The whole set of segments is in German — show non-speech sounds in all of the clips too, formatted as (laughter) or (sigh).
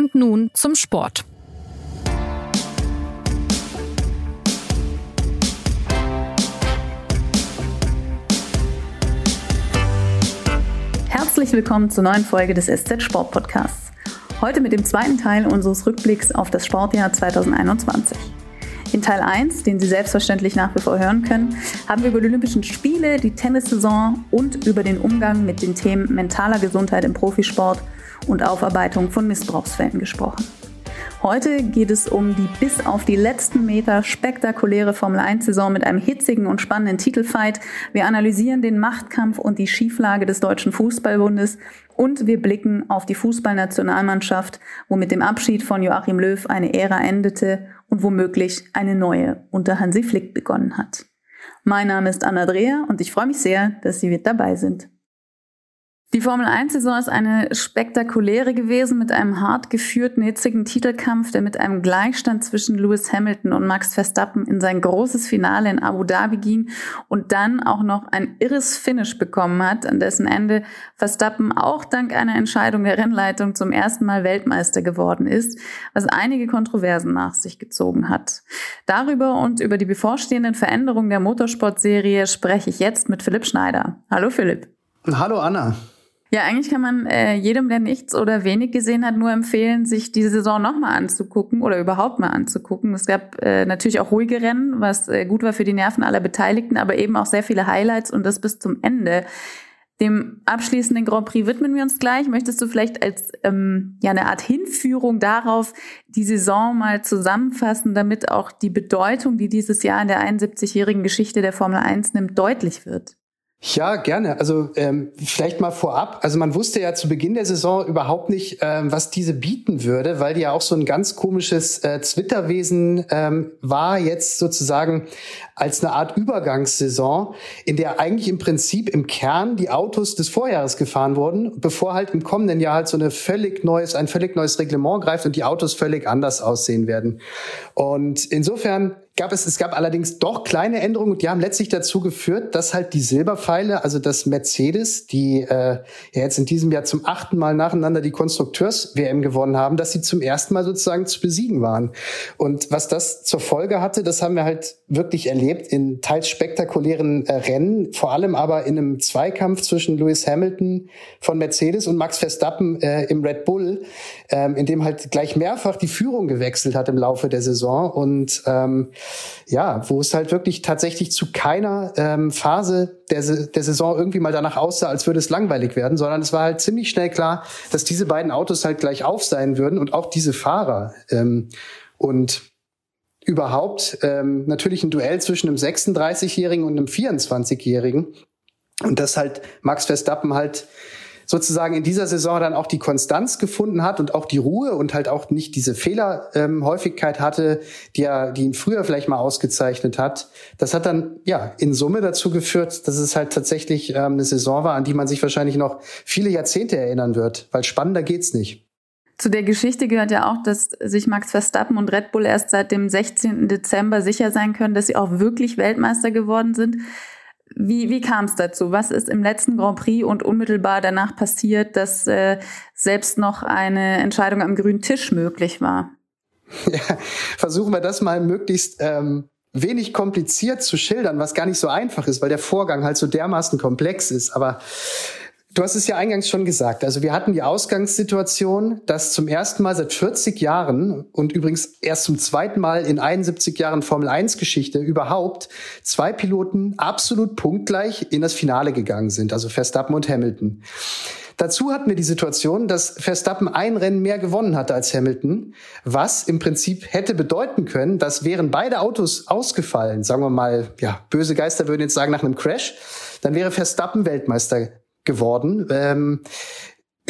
Und nun zum Sport. Herzlich willkommen zur neuen Folge des SZ Sport Podcasts. Heute mit dem zweiten Teil unseres Rückblicks auf das Sportjahr 2021. In Teil 1, den Sie selbstverständlich nach wie vor hören können, haben wir über die Olympischen Spiele, die Tennissaison und über den Umgang mit den Themen mentaler Gesundheit im Profisport und Aufarbeitung von Missbrauchsfällen gesprochen. Heute geht es um die bis auf die letzten Meter spektakuläre Formel-1-Saison mit einem hitzigen und spannenden Titelfight. Wir analysieren den Machtkampf und die Schieflage des Deutschen Fußballbundes und wir blicken auf die Fußballnationalmannschaft, wo mit dem Abschied von Joachim Löw eine Ära endete und womöglich eine neue unter Hansi Flick begonnen hat. Mein Name ist Anna Dreher und ich freue mich sehr, dass Sie mit dabei sind. Die Formel 1-Saison ist eine spektakuläre gewesen mit einem hart geführten, hitzigen Titelkampf, der mit einem Gleichstand zwischen Lewis Hamilton und Max Verstappen in sein großes Finale in Abu Dhabi ging und dann auch noch ein irres Finish bekommen hat, an dessen Ende Verstappen auch dank einer Entscheidung der Rennleitung zum ersten Mal Weltmeister geworden ist, was einige Kontroversen nach sich gezogen hat. Darüber und über die bevorstehenden Veränderungen der Motorsportserie spreche ich jetzt mit Philipp Schneider. Hallo Philipp. Hallo Anna. Ja, eigentlich kann man äh, jedem, der nichts oder wenig gesehen hat, nur empfehlen, sich diese Saison nochmal anzugucken oder überhaupt mal anzugucken. Es gab äh, natürlich auch ruhige Rennen, was äh, gut war für die Nerven aller Beteiligten, aber eben auch sehr viele Highlights und das bis zum Ende. Dem abschließenden Grand Prix widmen wir uns gleich. Möchtest du vielleicht als ähm, ja eine Art Hinführung darauf die Saison mal zusammenfassen, damit auch die Bedeutung, die dieses Jahr in der 71-jährigen Geschichte der Formel 1 nimmt, deutlich wird? Ja, gerne. Also ähm, vielleicht mal vorab. Also man wusste ja zu Beginn der Saison überhaupt nicht, ähm, was diese bieten würde, weil die ja auch so ein ganz komisches äh, Zwitterwesen ähm, war jetzt sozusagen als eine Art Übergangssaison, in der eigentlich im Prinzip im Kern die Autos des Vorjahres gefahren wurden, bevor halt im kommenden Jahr halt so eine völlig neues, ein völlig neues Reglement greift und die Autos völlig anders aussehen werden. Und insofern gab es, es gab allerdings doch kleine Änderungen und die haben letztlich dazu geführt, dass halt die Silberpfeile, also das Mercedes, die äh, ja jetzt in diesem Jahr zum achten Mal nacheinander die Konstrukteurs-WM gewonnen haben, dass sie zum ersten Mal sozusagen zu besiegen waren. Und was das zur Folge hatte, das haben wir halt wirklich erlebt in teils spektakulären äh, Rennen, vor allem aber in einem Zweikampf zwischen Lewis Hamilton von Mercedes und Max Verstappen äh, im Red Bull, ähm, in dem halt gleich mehrfach die Führung gewechselt hat im Laufe der Saison und ähm, ja, wo es halt wirklich tatsächlich zu keiner ähm, Phase der, der Saison irgendwie mal danach aussah, als würde es langweilig werden, sondern es war halt ziemlich schnell klar, dass diese beiden Autos halt gleich auf sein würden und auch diese Fahrer. Ähm, und überhaupt ähm, natürlich ein Duell zwischen einem 36-Jährigen und einem 24-Jährigen. Und dass halt Max Verstappen halt sozusagen in dieser Saison dann auch die Konstanz gefunden hat und auch die Ruhe und halt auch nicht diese Fehlerhäufigkeit ähm, hatte, die er, die ihn früher vielleicht mal ausgezeichnet hat. Das hat dann ja in Summe dazu geführt, dass es halt tatsächlich ähm, eine Saison war, an die man sich wahrscheinlich noch viele Jahrzehnte erinnern wird, weil spannender geht's nicht. Zu der Geschichte gehört ja auch, dass sich Max Verstappen und Red Bull erst seit dem 16. Dezember sicher sein können, dass sie auch wirklich Weltmeister geworden sind. Wie, wie kam es dazu? Was ist im letzten Grand Prix und unmittelbar danach passiert, dass äh, selbst noch eine Entscheidung am grünen Tisch möglich war? (laughs) Ja, versuchen wir das mal möglichst ähm, wenig kompliziert zu schildern, was gar nicht so einfach ist, weil der Vorgang halt so dermaßen komplex ist. Aber Du hast es ja eingangs schon gesagt. Also wir hatten die Ausgangssituation, dass zum ersten Mal seit 40 Jahren und übrigens erst zum zweiten Mal in 71 Jahren Formel 1 Geschichte überhaupt zwei Piloten absolut punktgleich in das Finale gegangen sind, also Verstappen und Hamilton. Dazu hatten wir die Situation, dass Verstappen ein Rennen mehr gewonnen hatte als Hamilton, was im Prinzip hätte bedeuten können, dass wären beide Autos ausgefallen, sagen wir mal, ja, böse Geister würden jetzt sagen nach einem Crash, dann wäre Verstappen Weltmeister geworden. Ähm,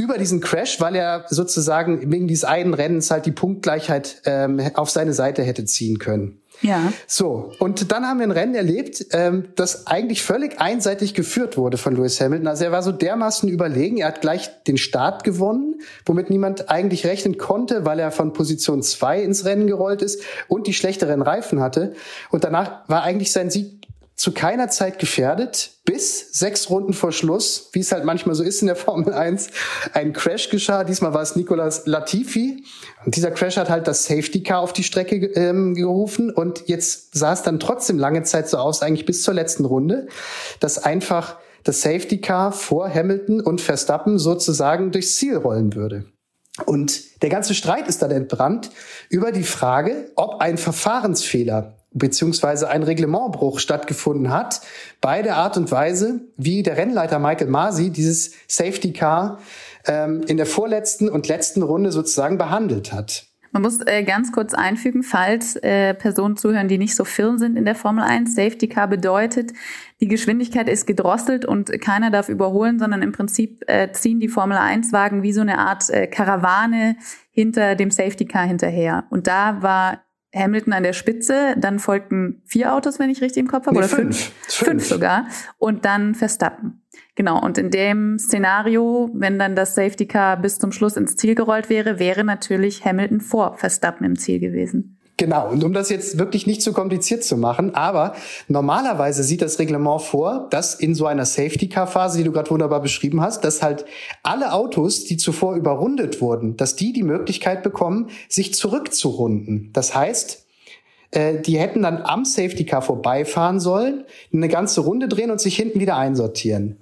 über diesen Crash, weil er sozusagen wegen dieses einen Rennens halt die Punktgleichheit ähm, auf seine Seite hätte ziehen können. Ja. So, und dann haben wir ein Rennen erlebt, ähm, das eigentlich völlig einseitig geführt wurde von Lewis Hamilton. Also er war so dermaßen überlegen, er hat gleich den Start gewonnen, womit niemand eigentlich rechnen konnte, weil er von Position zwei ins Rennen gerollt ist und die schlechteren Reifen hatte. Und danach war eigentlich sein Sieg zu keiner Zeit gefährdet, bis sechs Runden vor Schluss, wie es halt manchmal so ist in der Formel 1, ein Crash geschah. Diesmal war es Nicolas Latifi. Und dieser Crash hat halt das Safety Car auf die Strecke ähm, gerufen. Und jetzt sah es dann trotzdem lange Zeit so aus, eigentlich bis zur letzten Runde, dass einfach das Safety Car vor Hamilton und Verstappen sozusagen durchs Ziel rollen würde. Und der ganze Streit ist dann entbrannt über die Frage, ob ein Verfahrensfehler beziehungsweise ein Reglementbruch stattgefunden hat bei der Art und Weise, wie der Rennleiter Michael Masi dieses Safety Car ähm, in der vorletzten und letzten Runde sozusagen behandelt hat. Man muss äh, ganz kurz einfügen, falls äh, Personen zuhören, die nicht so firm sind in der Formel 1. Safety Car bedeutet, die Geschwindigkeit ist gedrosselt und keiner darf überholen, sondern im Prinzip äh, ziehen die Formel 1 Wagen wie so eine Art äh, Karawane hinter dem Safety Car hinterher. Und da war Hamilton an der Spitze, dann folgten vier Autos, wenn ich richtig im Kopf habe, nee, oder fünf. fünf. Fünf sogar. Und dann Verstappen. Genau, und in dem Szenario, wenn dann das Safety Car bis zum Schluss ins Ziel gerollt wäre, wäre natürlich Hamilton vor Verstappen im Ziel gewesen. Genau, und um das jetzt wirklich nicht zu kompliziert zu machen, aber normalerweise sieht das Reglement vor, dass in so einer Safety-Car-Phase, die du gerade wunderbar beschrieben hast, dass halt alle Autos, die zuvor überrundet wurden, dass die die Möglichkeit bekommen, sich zurückzurunden. Das heißt, äh, die hätten dann am Safety Car vorbeifahren sollen, eine ganze Runde drehen und sich hinten wieder einsortieren.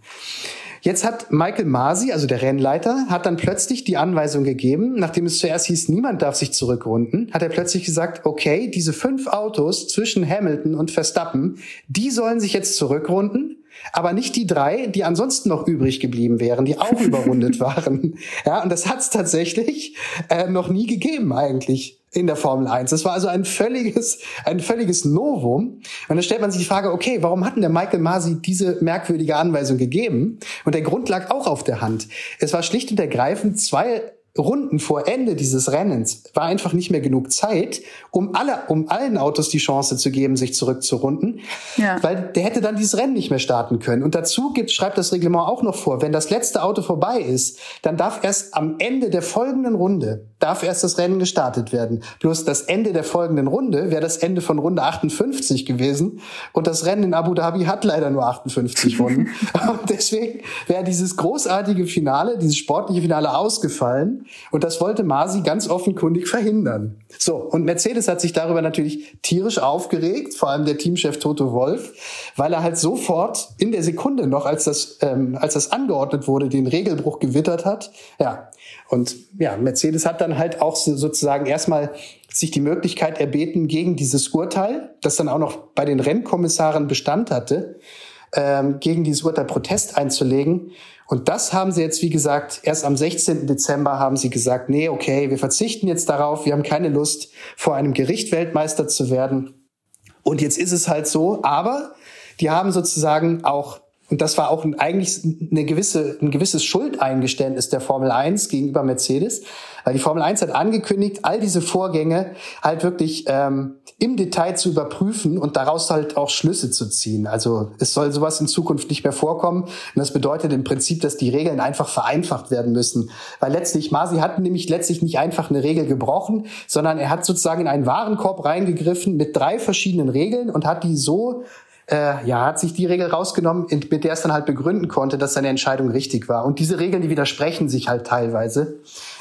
Jetzt hat Michael Masi, also der Rennleiter, hat dann plötzlich die Anweisung gegeben, nachdem es zuerst hieß, niemand darf sich zurückrunden, hat er plötzlich gesagt, okay, diese fünf Autos zwischen Hamilton und Verstappen, die sollen sich jetzt zurückrunden aber nicht die drei, die ansonsten noch übrig geblieben wären, die auch (laughs) überrundet waren. Ja, und das hat es tatsächlich äh, noch nie gegeben eigentlich in der Formel 1. Das war also ein völliges, ein völliges Novum. Und dann stellt man sich die Frage, okay, warum hat denn der Michael Masi diese merkwürdige Anweisung gegeben? Und der Grund lag auch auf der Hand. Es war schlicht und ergreifend zwei Runden vor Ende dieses Rennens war einfach nicht mehr genug Zeit, um alle, um allen Autos die Chance zu geben, sich zurückzurunden, ja. weil der hätte dann dieses Rennen nicht mehr starten können. Und dazu gibt, schreibt das Reglement auch noch vor, wenn das letzte Auto vorbei ist, dann darf erst am Ende der folgenden Runde, darf erst das Rennen gestartet werden. Bloß das Ende der folgenden Runde wäre das Ende von Runde 58 gewesen und das Rennen in Abu Dhabi hat leider nur 58 Runden. (laughs) und deswegen wäre dieses großartige Finale, dieses sportliche Finale ausgefallen. Und das wollte Masi ganz offenkundig verhindern. So, und Mercedes hat sich darüber natürlich tierisch aufgeregt, vor allem der Teamchef Toto Wolf, weil er halt sofort in der Sekunde noch, als das, ähm, als das angeordnet wurde, den Regelbruch gewittert hat. Ja, und ja, Mercedes hat dann halt auch sozusagen erstmal sich die Möglichkeit erbeten, gegen dieses Urteil, das dann auch noch bei den Rennkommissaren Bestand hatte, ähm, gegen dieses Urteil Protest einzulegen. Und das haben sie jetzt, wie gesagt, erst am 16. Dezember haben sie gesagt, nee, okay, wir verzichten jetzt darauf, wir haben keine Lust, vor einem Gericht Weltmeister zu werden. Und jetzt ist es halt so, aber die haben sozusagen auch und das war auch ein, eigentlich eine gewisse, ein gewisses Schuldeingeständnis der Formel 1 gegenüber Mercedes, weil die Formel 1 hat angekündigt, all diese Vorgänge halt wirklich ähm, im Detail zu überprüfen und daraus halt auch Schlüsse zu ziehen. Also es soll sowas in Zukunft nicht mehr vorkommen. Und das bedeutet im Prinzip, dass die Regeln einfach vereinfacht werden müssen. Weil letztlich, Masi hat nämlich letztlich nicht einfach eine Regel gebrochen, sondern er hat sozusagen in einen Warenkorb reingegriffen mit drei verschiedenen Regeln und hat die so äh, ja, hat sich die Regel rausgenommen, mit der es dann halt begründen konnte, dass seine Entscheidung richtig war. Und diese Regeln, die widersprechen sich halt teilweise.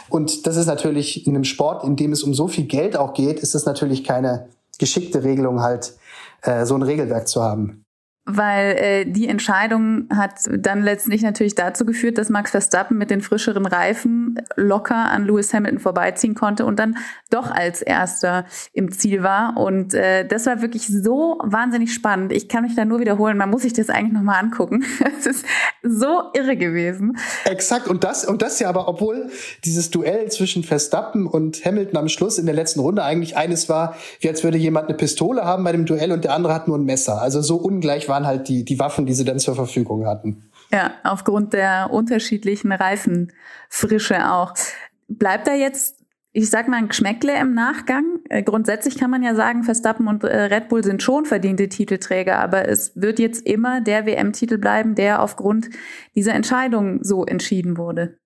Und das ist natürlich in einem Sport, in dem es um so viel Geld auch geht, ist das natürlich keine geschickte Regelung halt, äh, so ein Regelwerk zu haben weil äh, die Entscheidung hat dann letztlich natürlich dazu geführt, dass Max Verstappen mit den frischeren Reifen locker an Lewis Hamilton vorbeiziehen konnte und dann doch als erster im Ziel war. Und äh, das war wirklich so wahnsinnig spannend. Ich kann mich da nur wiederholen, man muss sich das eigentlich nochmal angucken. (laughs) Es ist so irre gewesen. Exakt, und das, und das ja aber, obwohl dieses Duell zwischen Verstappen und Hamilton am Schluss in der letzten Runde eigentlich eines war, wie als würde jemand eine Pistole haben bei dem Duell und der andere hat nur ein Messer. Also so ungleich war waren halt die, die Waffen, die sie dann zur Verfügung hatten. Ja, aufgrund der unterschiedlichen Reifenfrische auch. Bleibt da jetzt, ich sag mal, ein Geschmäckle im Nachgang? Äh, grundsätzlich kann man ja sagen, Verstappen und äh, Red Bull sind schon verdiente Titelträger, aber es wird jetzt immer der WM-Titel bleiben, der aufgrund dieser Entscheidung so entschieden wurde.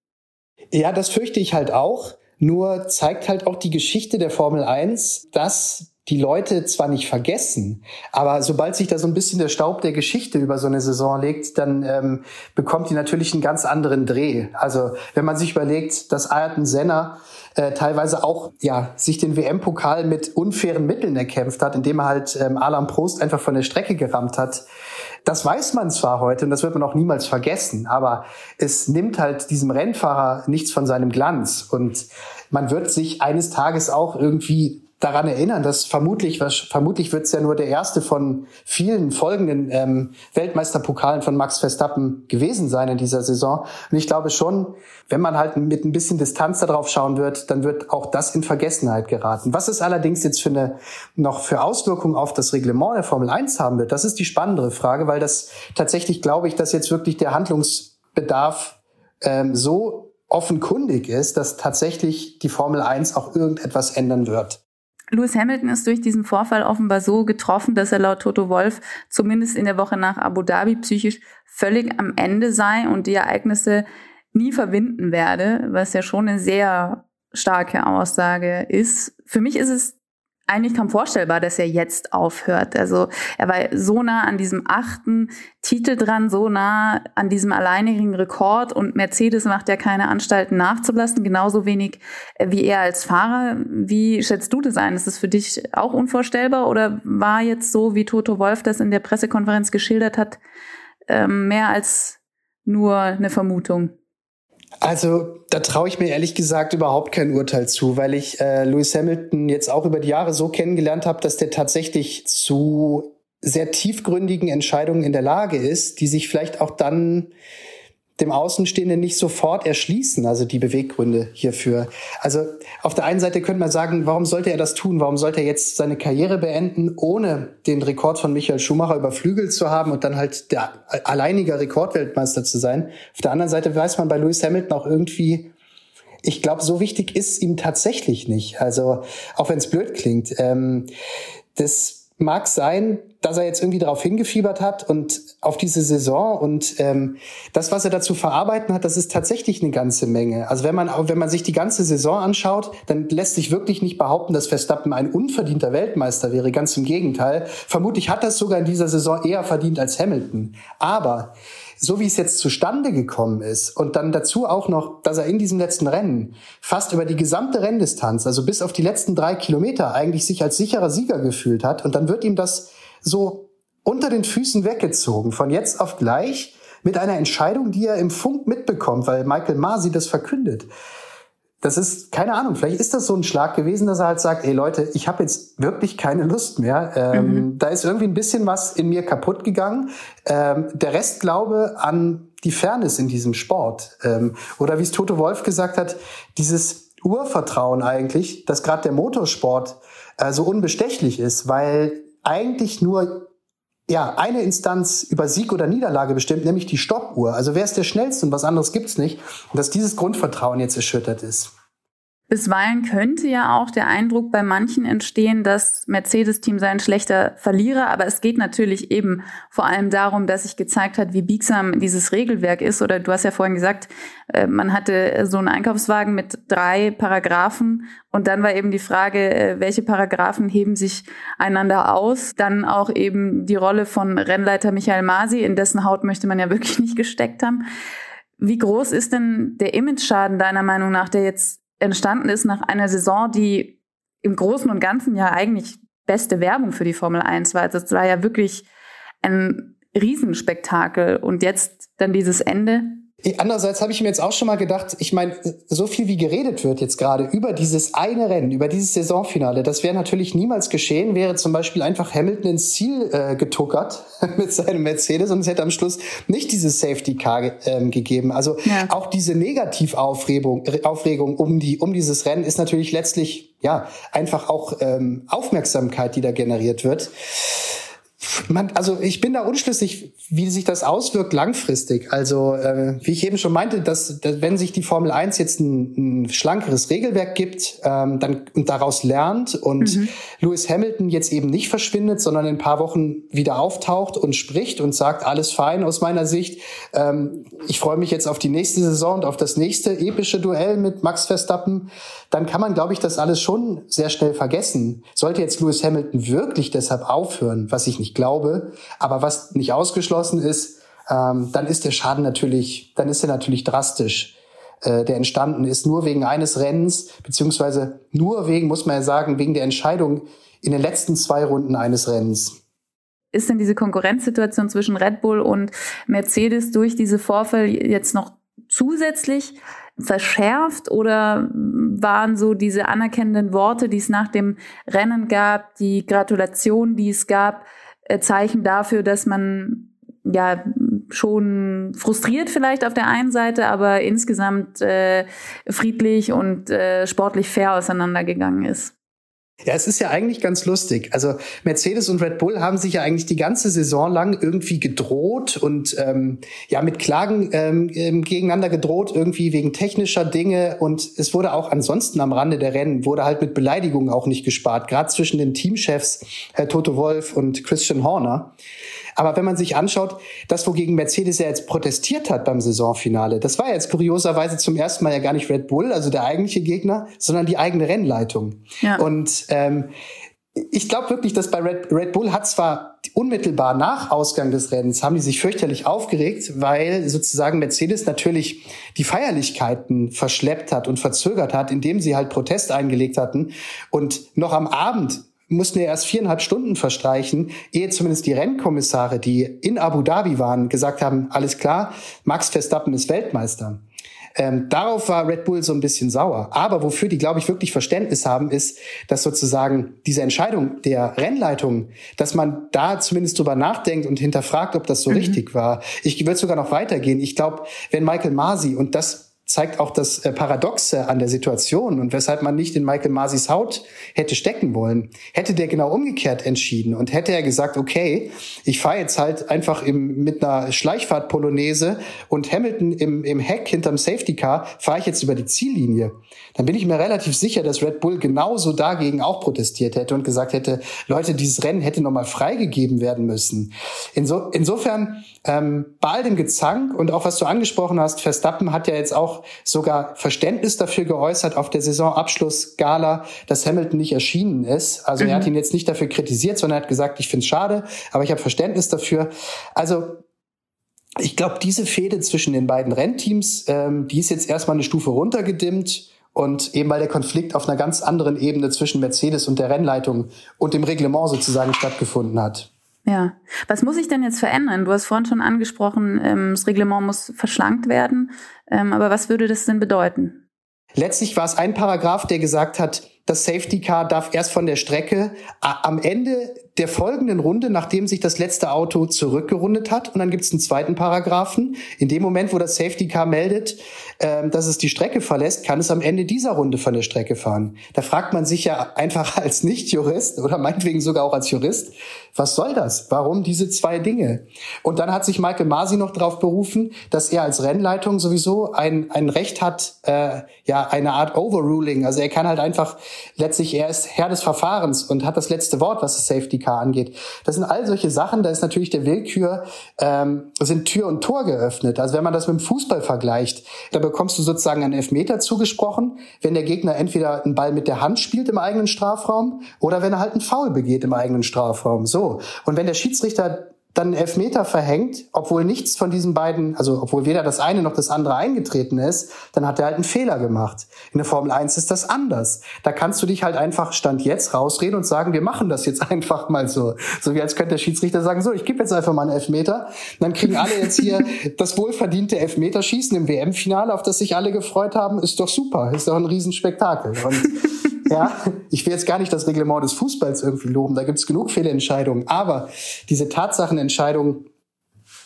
Ja, das fürchte ich halt auch. Nur zeigt halt auch die Geschichte der Formel 1, dass die Leute zwar nicht vergessen, aber sobald sich da so ein bisschen der Staub der Geschichte über so eine Saison legt, dann ähm, bekommt die natürlich einen ganz anderen Dreh. Also wenn man sich überlegt, dass Ayrton Senna äh, teilweise auch ja sich den WM-Pokal mit unfairen Mitteln erkämpft hat, indem er halt ähm, Alan Prost einfach von der Strecke gerammt hat. Das weiß man zwar heute und das wird man auch niemals vergessen, aber es nimmt halt diesem Rennfahrer nichts von seinem Glanz und man wird sich eines Tages auch irgendwie daran erinnern, dass vermutlich, vermutlich wird es ja nur der erste von vielen folgenden ähm, Weltmeisterpokalen von Max Verstappen gewesen sein in dieser Saison. Und ich glaube schon, wenn man halt mit ein bisschen Distanz darauf schauen wird, dann wird auch das in Vergessenheit geraten. Was es allerdings jetzt für eine, noch für Auswirkungen auf das Reglement der Formel 1 haben wird, das ist die spannendere Frage, weil das tatsächlich glaube ich, dass jetzt wirklich der Handlungsbedarf ähm, so offenkundig ist, dass tatsächlich die Formel 1 auch irgendetwas ändern wird. Lewis Hamilton ist durch diesen Vorfall offenbar so getroffen, dass er laut Toto Wolf zumindest in der Woche nach Abu Dhabi psychisch völlig am Ende sei und die Ereignisse nie verwinden werde, was ja schon eine sehr starke Aussage ist. Für mich ist es eigentlich kaum vorstellbar, dass er jetzt aufhört. Also er war so nah an diesem achten Titel dran, so nah an diesem alleinigen Rekord und Mercedes macht ja keine Anstalten nachzulassen, genauso wenig äh, wie er als Fahrer. Wie schätzt du das ein? Ist das für dich auch unvorstellbar oder war jetzt so, wie Toto Wolf das in der Pressekonferenz geschildert hat, ähm, mehr als nur eine Vermutung? Also da traue ich mir ehrlich gesagt überhaupt kein Urteil zu, weil ich äh, Lewis Hamilton jetzt auch über die Jahre so kennengelernt habe, dass der tatsächlich zu sehr tiefgründigen Entscheidungen in der Lage ist, die sich vielleicht auch dann dem Außenstehenden nicht sofort erschließen, also die Beweggründe hierfür. Also auf der einen Seite könnte man sagen, warum sollte er das tun? Warum sollte er jetzt seine Karriere beenden, ohne den Rekord von Michael Schumacher überflügelt zu haben und dann halt der alleinige Rekordweltmeister zu sein? Auf der anderen Seite weiß man bei Lewis Hamilton auch irgendwie, ich glaube, so wichtig ist ihm tatsächlich nicht. Also auch wenn es blöd klingt. Ähm, das mag sein, dass er jetzt irgendwie darauf hingefiebert hat und auf diese Saison und ähm, das, was er dazu verarbeiten hat, das ist tatsächlich eine ganze Menge. Also wenn man wenn man sich die ganze Saison anschaut, dann lässt sich wirklich nicht behaupten, dass Verstappen ein unverdienter Weltmeister wäre. Ganz im Gegenteil. Vermutlich hat das sogar in dieser Saison eher verdient als Hamilton. Aber so wie es jetzt zustande gekommen ist und dann dazu auch noch, dass er in diesem letzten Rennen fast über die gesamte Renndistanz, also bis auf die letzten drei Kilometer, eigentlich sich als sicherer Sieger gefühlt hat. Und dann wird ihm das so unter den Füßen weggezogen, von jetzt auf gleich mit einer Entscheidung, die er im Funk mitbekommt, weil Michael Masi das verkündet das ist, keine Ahnung, vielleicht ist das so ein Schlag gewesen, dass er halt sagt, ey Leute, ich habe jetzt wirklich keine Lust mehr. Ähm, mhm. Da ist irgendwie ein bisschen was in mir kaputt gegangen. Ähm, der Rest glaube an die Fairness in diesem Sport. Ähm, oder wie es Toto Wolf gesagt hat, dieses Urvertrauen eigentlich, dass gerade der Motorsport äh, so unbestechlich ist, weil eigentlich nur ja, eine Instanz über Sieg oder Niederlage bestimmt, nämlich die Stoppuhr. Also wer ist der Schnellste und was anderes gibt's nicht. Und dass dieses Grundvertrauen jetzt erschüttert ist. Bisweilen könnte ja auch der Eindruck bei manchen entstehen, dass Mercedes-Team sei ein schlechter Verlierer, aber es geht natürlich eben vor allem darum, dass sich gezeigt hat, wie biegsam dieses Regelwerk ist. Oder du hast ja vorhin gesagt, äh, man hatte so einen Einkaufswagen mit drei Paragraphen und dann war eben die Frage, äh, welche Paragraphen heben sich einander aus. Dann auch eben die Rolle von Rennleiter Michael Masi, in dessen Haut möchte man ja (laughs) wirklich nicht gesteckt haben. Wie groß ist denn der Image-Schaden deiner Meinung nach, der jetzt entstanden ist nach einer Saison, die im Großen und Ganzen ja eigentlich beste Werbung für die Formel 1 war. Das war ja wirklich ein Riesenspektakel und jetzt dann dieses Ende. Andererseits habe ich mir jetzt auch schon mal gedacht, ich meine, so viel wie geredet wird jetzt gerade über dieses eine Rennen, über dieses Saisonfinale, das wäre natürlich niemals geschehen, wäre zum Beispiel einfach Hamilton ins Ziel äh, getuckert (laughs) mit seinem Mercedes und es hätte am Schluss nicht dieses Safety Car äh, gegeben. Also ja. auch diese Negativaufregung Aufregung um die um dieses Rennen ist natürlich letztlich ja einfach auch ähm, Aufmerksamkeit, die da generiert wird. Man, also ich bin da unschlüssig, wie sich das auswirkt langfristig. Also äh, wie ich eben schon meinte, dass, dass wenn sich die Formel 1 jetzt ein, ein schlankeres Regelwerk gibt ähm, dann, und daraus lernt und mhm. Lewis Hamilton jetzt eben nicht verschwindet, sondern in ein paar Wochen wieder auftaucht und spricht und sagt, alles fein aus meiner Sicht. Ähm, ich freue mich jetzt auf die nächste Saison und auf das nächste epische Duell mit Max Verstappen. Dann kann man, glaube ich, das alles schon sehr schnell vergessen. Sollte jetzt Lewis Hamilton wirklich deshalb aufhören, was ich nicht ich glaube. Aber was nicht ausgeschlossen ist, ähm, dann ist der Schaden natürlich, dann ist er natürlich drastisch, äh, der entstanden ist, nur wegen eines Rennens, beziehungsweise nur wegen, muss man ja sagen, wegen der Entscheidung in den letzten zwei Runden eines Rennens. Ist denn diese Konkurrenzsituation zwischen Red Bull und Mercedes durch diese Vorfälle jetzt noch zusätzlich verschärft oder waren so diese anerkennenden Worte, die es nach dem Rennen gab, die Gratulation, die es gab, äh, Zeichen dafür, dass man ja schon frustriert vielleicht auf der einen Seite, aber insgesamt äh, friedlich und äh, sportlich fair auseinandergegangen ist. Ja, es ist ja eigentlich ganz lustig. Also Mercedes und Red Bull haben sich ja eigentlich die ganze Saison lang irgendwie gedroht und ähm, ja mit Klagen ähm, ähm gegeneinander gedroht, irgendwie wegen technischer Dinge. Und es wurde auch ansonsten am Rande der Rennen, wurde halt mit Beleidigungen auch nicht gespart, gerade zwischen den Teamchefs Herr Toto Wolf und Christian Horner. Aber wenn man sich anschaut, das, wogegen Mercedes ja jetzt protestiert hat beim Saisonfinale, das war jetzt kurioserweise zum ersten Mal ja gar nicht Red Bull, also der eigentliche Gegner, sondern die eigene Rennleitung. Ja. Und ähm, ich glaube wirklich, dass bei Red, Red Bull hat zwar unmittelbar nach Ausgang des Rennens haben die sich fürchterlich aufgeregt, weil sozusagen Mercedes natürlich die Feierlichkeiten verschleppt hat und verzögert hat, indem sie halt Protest eingelegt hatten und noch am Abend mussten ja erst viereinhalb Stunden verstreichen, ehe zumindest die Rennkommissare, die in Abu Dhabi waren, gesagt haben, alles klar, Max Verstappen ist Weltmeister. Ähm, darauf war Red Bull so ein bisschen sauer. Aber wofür die, glaube ich, wirklich Verständnis haben, ist, dass sozusagen diese Entscheidung der Rennleitung, dass man da zumindest drüber nachdenkt und hinterfragt, ob das so mhm. richtig war. Ich würde sogar noch weitergehen. Ich glaube, wenn Michael Masi, und das zeigt auch das äh, Paradoxe an der Situation und weshalb man nicht in Michael Masis Haut hätte stecken wollen. Hätte der genau umgekehrt entschieden und hätte er gesagt, okay, ich fahre jetzt halt einfach im, mit einer Schleichfahrt-Polonaise und Hamilton im, im Heck hinterm Safety Car fahre ich jetzt über die Ziellinie. Dann bin ich mir relativ sicher, dass Red Bull genauso dagegen auch protestiert hätte und gesagt hätte, Leute, dieses Rennen hätte nochmal freigegeben werden müssen. Inso, insofern, ähm, bei all dem Gezank und auch was du angesprochen hast, Verstappen hat ja jetzt auch sogar Verständnis dafür geäußert auf der Saisonabschlussgala, dass Hamilton nicht erschienen ist. Also mhm. er hat mhm. ihn jetzt nicht dafür kritisiert, sondern er hat gesagt, ich finde es schade, aber ich habe Verständnis dafür. Also ich glaube, diese Fehde zwischen den beiden Rennteams, ähm, die ist jetzt erstmal eine Stufe runtergedimmt. Und eben weil der Konflikt auf einer ganz anderen Ebene zwischen Mercedes und der Rennleitung und dem Reglement sozusagen stattgefunden hat. Ja. Was muss sich denn jetzt verändern? Du hast vorhin schon angesprochen, ähm, das Reglement muss verschlankt werden. Ähm, aber was würde das denn bedeuten? Letztlich war es ein Paragraph, der gesagt hat, das Safety Car darf erst von der Strecke am Ende der folgenden Runde, nachdem sich das letzte Auto zurückgerundet hat. Und dann gibt es einen zweiten Paragraphen. In dem Moment, wo das Safety Car meldet, ähm, dass es die Strecke verlässt, kann es am Ende dieser Runde von der Strecke fahren. Da fragt man sich ja einfach als Nicht-Jurist oder meinetwegen sogar auch als Jurist, was soll das? Warum diese zwei Dinge? Und dann hat sich Michael Masi noch darauf berufen, dass er als Rennleitung sowieso ein, ein Recht hat, äh, ja, eine Art Overruling. Also er kann halt einfach letztlich, er ist Herr des Verfahrens und hat das letzte Wort, was das Safety Car angeht. Das sind all solche Sachen, da ist natürlich der Willkür, ähm, sind Tür und Tor geöffnet. Also wenn man das mit dem Fußball vergleicht, da bekommst du sozusagen einen Elfmeter zugesprochen, wenn der Gegner entweder einen Ball mit der Hand spielt im eigenen Strafraum oder wenn er halt einen Foul begeht im eigenen Strafraum. So. Und wenn der Schiedsrichter dann Elfmeter verhängt, obwohl nichts von diesen beiden, also obwohl weder das eine noch das andere eingetreten ist, dann hat er halt einen Fehler gemacht. In der Formel 1 ist das anders. Da kannst du dich halt einfach Stand jetzt rausreden und sagen, wir machen das jetzt (laughs) einfach mal so. So wie als könnte der Schiedsrichter sagen, so, ich gebe jetzt einfach mal einen Elfmeter. Und dann kriegen alle jetzt hier (laughs) das wohlverdiente Elfmeterschießen im WM-Finale, auf das sich alle gefreut haben. Ist doch super. Ist doch ein Riesenspektakel. Und ja, (laughs) ich will jetzt gar nicht das Reglement des Fußballs irgendwie loben, da gibt's genug Fehlentscheidungen. Aber diese Tatsachenentscheidung,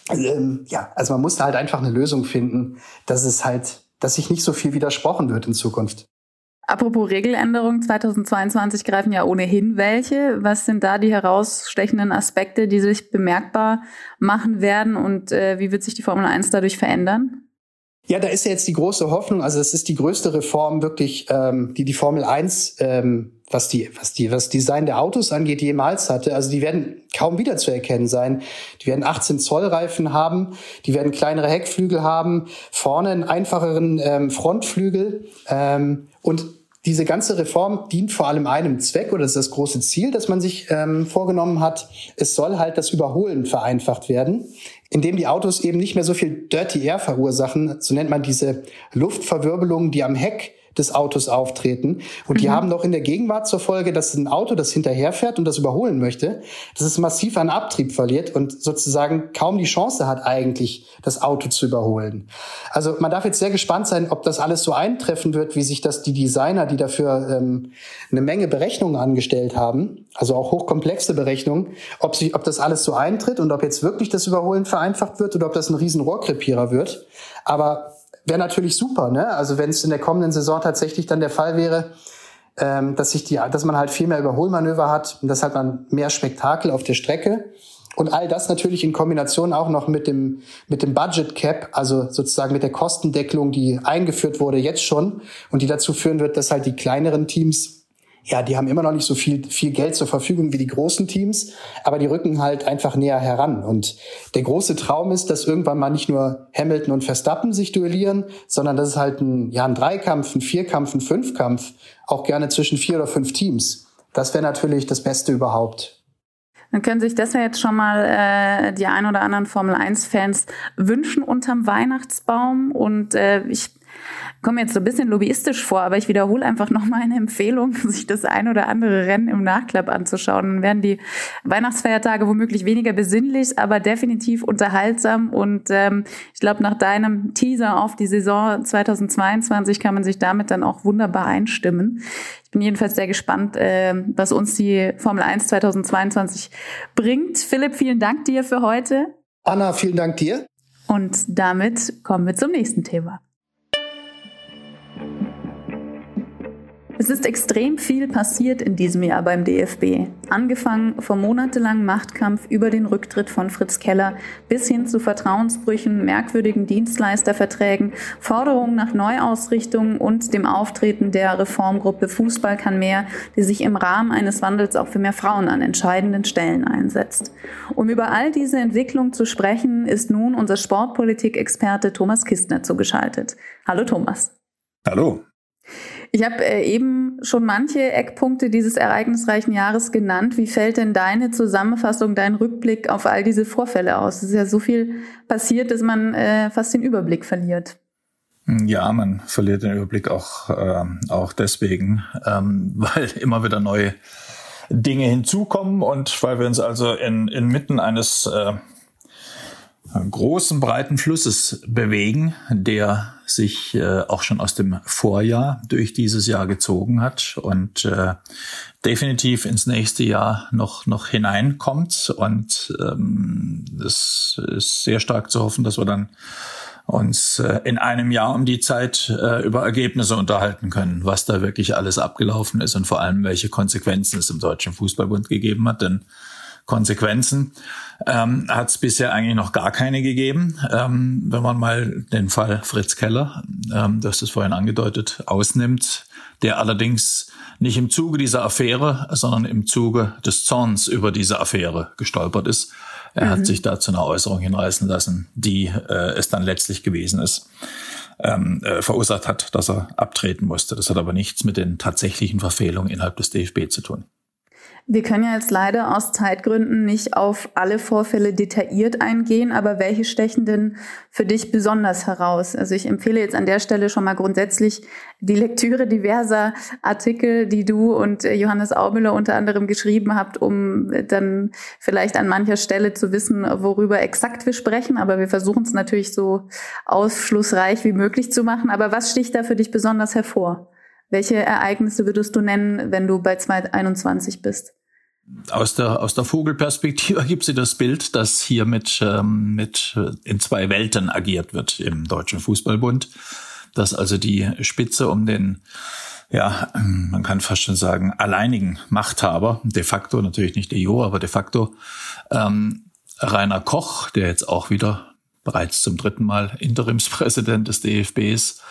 ähm, ja, also man muss da halt einfach eine Lösung finden, dass es halt, dass sich nicht so viel widersprochen wird in Zukunft. Apropos Regeländerungen, 2022 greifen ja ohnehin welche. Was sind da die herausstechenden Aspekte, die sich bemerkbar machen werden und äh, wie wird sich die Formel 1 dadurch verändern? Ja, da ist ja jetzt die große Hoffnung, also es ist die größte Reform wirklich, ähm, die die Formel 1, ähm, was die, was die, was Design der Autos angeht, jemals hatte. Also die werden kaum wiederzuerkennen sein. Die werden 18 Zoll Reifen haben, die werden kleinere Heckflügel haben, vorne einen einfacheren ähm, Frontflügel ähm, und diese ganze Reform dient vor allem einem Zweck oder das ist das große Ziel, das man sich ähm, vorgenommen hat. Es soll halt das Überholen vereinfacht werden indem die Autos eben nicht mehr so viel Dirty Air verursachen, so nennt man diese Luftverwirbelungen, die am Heck des Autos auftreten. Und die mhm. haben doch in der Gegenwart zur Folge, dass ein Auto, das hinterherfährt und das überholen möchte, dass es massiv an Abtrieb verliert und sozusagen kaum die Chance hat, eigentlich das Auto zu überholen. Also man darf jetzt sehr gespannt sein, ob das alles so eintreffen wird, wie sich das die Designer, die dafür ähm, eine Menge Berechnungen angestellt haben, also auch hochkomplexe Berechnungen, ob, sich, ob das alles so eintritt und ob jetzt wirklich das Überholen vereinfacht wird oder ob das ein riesen Rohrkrepierer wird. Aber wäre natürlich super, ne? Also wenn es in der kommenden Saison tatsächlich dann der Fall wäre, ähm, dass sich die, dass man halt viel mehr Überholmanöver hat und das hat man mehr Spektakel auf der Strecke. Und all das natürlich in Kombination auch noch mit dem, mit dem Budget Cap, also sozusagen mit der Kostendeckelung, die eingeführt wurde jetzt schon und die dazu führen wird, dass halt die kleineren Teams ja, die haben immer noch nicht so viel, viel Geld zur Verfügung wie die großen Teams, aber die rücken halt einfach näher heran. Und der große Traum ist, dass irgendwann mal nicht nur Hamilton und Verstappen sich duellieren, sondern dass es halt ein, ja, ein Dreikampf, ein Vierkampf, ein Fünfkampf, auch gerne zwischen vier oder fünf Teams. Das wäre natürlich das Beste überhaupt. Dann können sich das ja jetzt schon mal äh, die ein oder anderen Formel 1-Fans wünschen unterm Weihnachtsbaum. Und äh, ich komme jetzt so ein bisschen lobbyistisch vor, aber ich wiederhole einfach nochmal eine Empfehlung, (laughs) sich das ein oder andere Rennen im Nachklapp anzuschauen. Dann werden die Weihnachtsfeiertage womöglich weniger besinnlich, aber definitiv unterhaltsam. Und ähm, ich glaube, nach deinem Teaser auf die Saison 2022 kann man sich damit dann auch wunderbar einstimmen. Ich bin jedenfalls sehr gespannt, äh, was uns die Formel 1 2022 bringt. Philipp, vielen Dank dir für heute. Anna, vielen Dank dir. Und damit kommen wir zum nächsten Thema. Es ist extrem viel passiert in diesem Jahr beim DFB. Angefangen vom monatelangen Machtkampf über den Rücktritt von Fritz Keller bis hin zu Vertrauensbrüchen, merkwürdigen Dienstleisterverträgen, Forderungen nach Neuausrichtungen und dem Auftreten der Reformgruppe Fußball kann mehr, die sich im Rahmen eines Wandels auch für mehr Frauen an entscheidenden Stellen einsetzt. Um über all diese Entwicklung zu sprechen, ist nun unser Sportpolitik-Experte Thomas Kistner zugeschaltet. Hallo Thomas. Hallo. Ich habe äh, eben schon manche Eckpunkte dieses ereignisreichen Jahres genannt. Wie fällt denn deine Zusammenfassung, dein Rückblick auf all diese Vorfälle aus? Es ist ja so viel passiert, dass man äh, fast den Überblick verliert. Ja, man verliert den Überblick auch, äh, auch deswegen, ähm, (laughs) weil immer wieder neue Dinge hinzukommen und weil wir uns also in, inmitten eines äh, großen, breiten Flusses bewegen, der sich äh, auch schon aus dem Vorjahr durch dieses Jahr gezogen hat und äh, definitiv ins nächste Jahr noch, noch hineinkommt. Und ähm, es ist sehr stark zu hoffen, dass wir dann uns äh, in einem Jahr um die Zeit äh, über Ergebnisse unterhalten können, was da wirklich alles abgelaufen ist und vor allem welche Konsequenzen es im Deutschen Fußballbund gegeben hat. Denn Konsequenzen ähm, hat es bisher eigentlich noch gar keine gegeben. Ähm, wenn man mal den Fall Fritz Keller, ähm, das ist vorhin angedeutet, ausnimmt, der allerdings nicht im Zuge dieser Affäre, sondern im Zuge des Zorns über diese Affäre gestolpert ist. Er mhm. hat sich da zu einer Äußerung hinreißen lassen, die äh, es dann letztlich gewesen ist. Ähm, äh, verursacht hat, dass er abtreten musste. Das hat aber nichts mit den tatsächlichen Verfehlungen innerhalb des DFB zu tun. Wir können ja jetzt leider aus Zeitgründen nicht auf alle Vorfälle detailliert eingehen, aber welche stechen denn für dich besonders heraus? Also ich empfehle jetzt an der Stelle schon mal grundsätzlich die Lektüre diverser Artikel, die du und äh, Johannes Aubüller unter anderem geschrieben habt, um dann vielleicht an mancher Stelle zu wissen, worüber exakt wir sprechen. Aber wir versuchen es natürlich so ausschlussreich wie möglich zu machen. Aber was sticht da für dich besonders hervor? Welche Ereignisse würdest du nennen, wenn du bei 2021 bist? Aus der, aus der Vogelperspektive (laughs) gibt sie das Bild, dass hier mit, ähm, mit äh, in zwei Welten agiert wird im Deutschen Fußballbund. Dass also die Spitze um den ja, man kann fast schon sagen, alleinigen Machthaber, de facto natürlich nicht EU, aber de facto ähm, Rainer Koch, der jetzt auch wieder bereits zum dritten Mal Interimspräsident des DFB ist,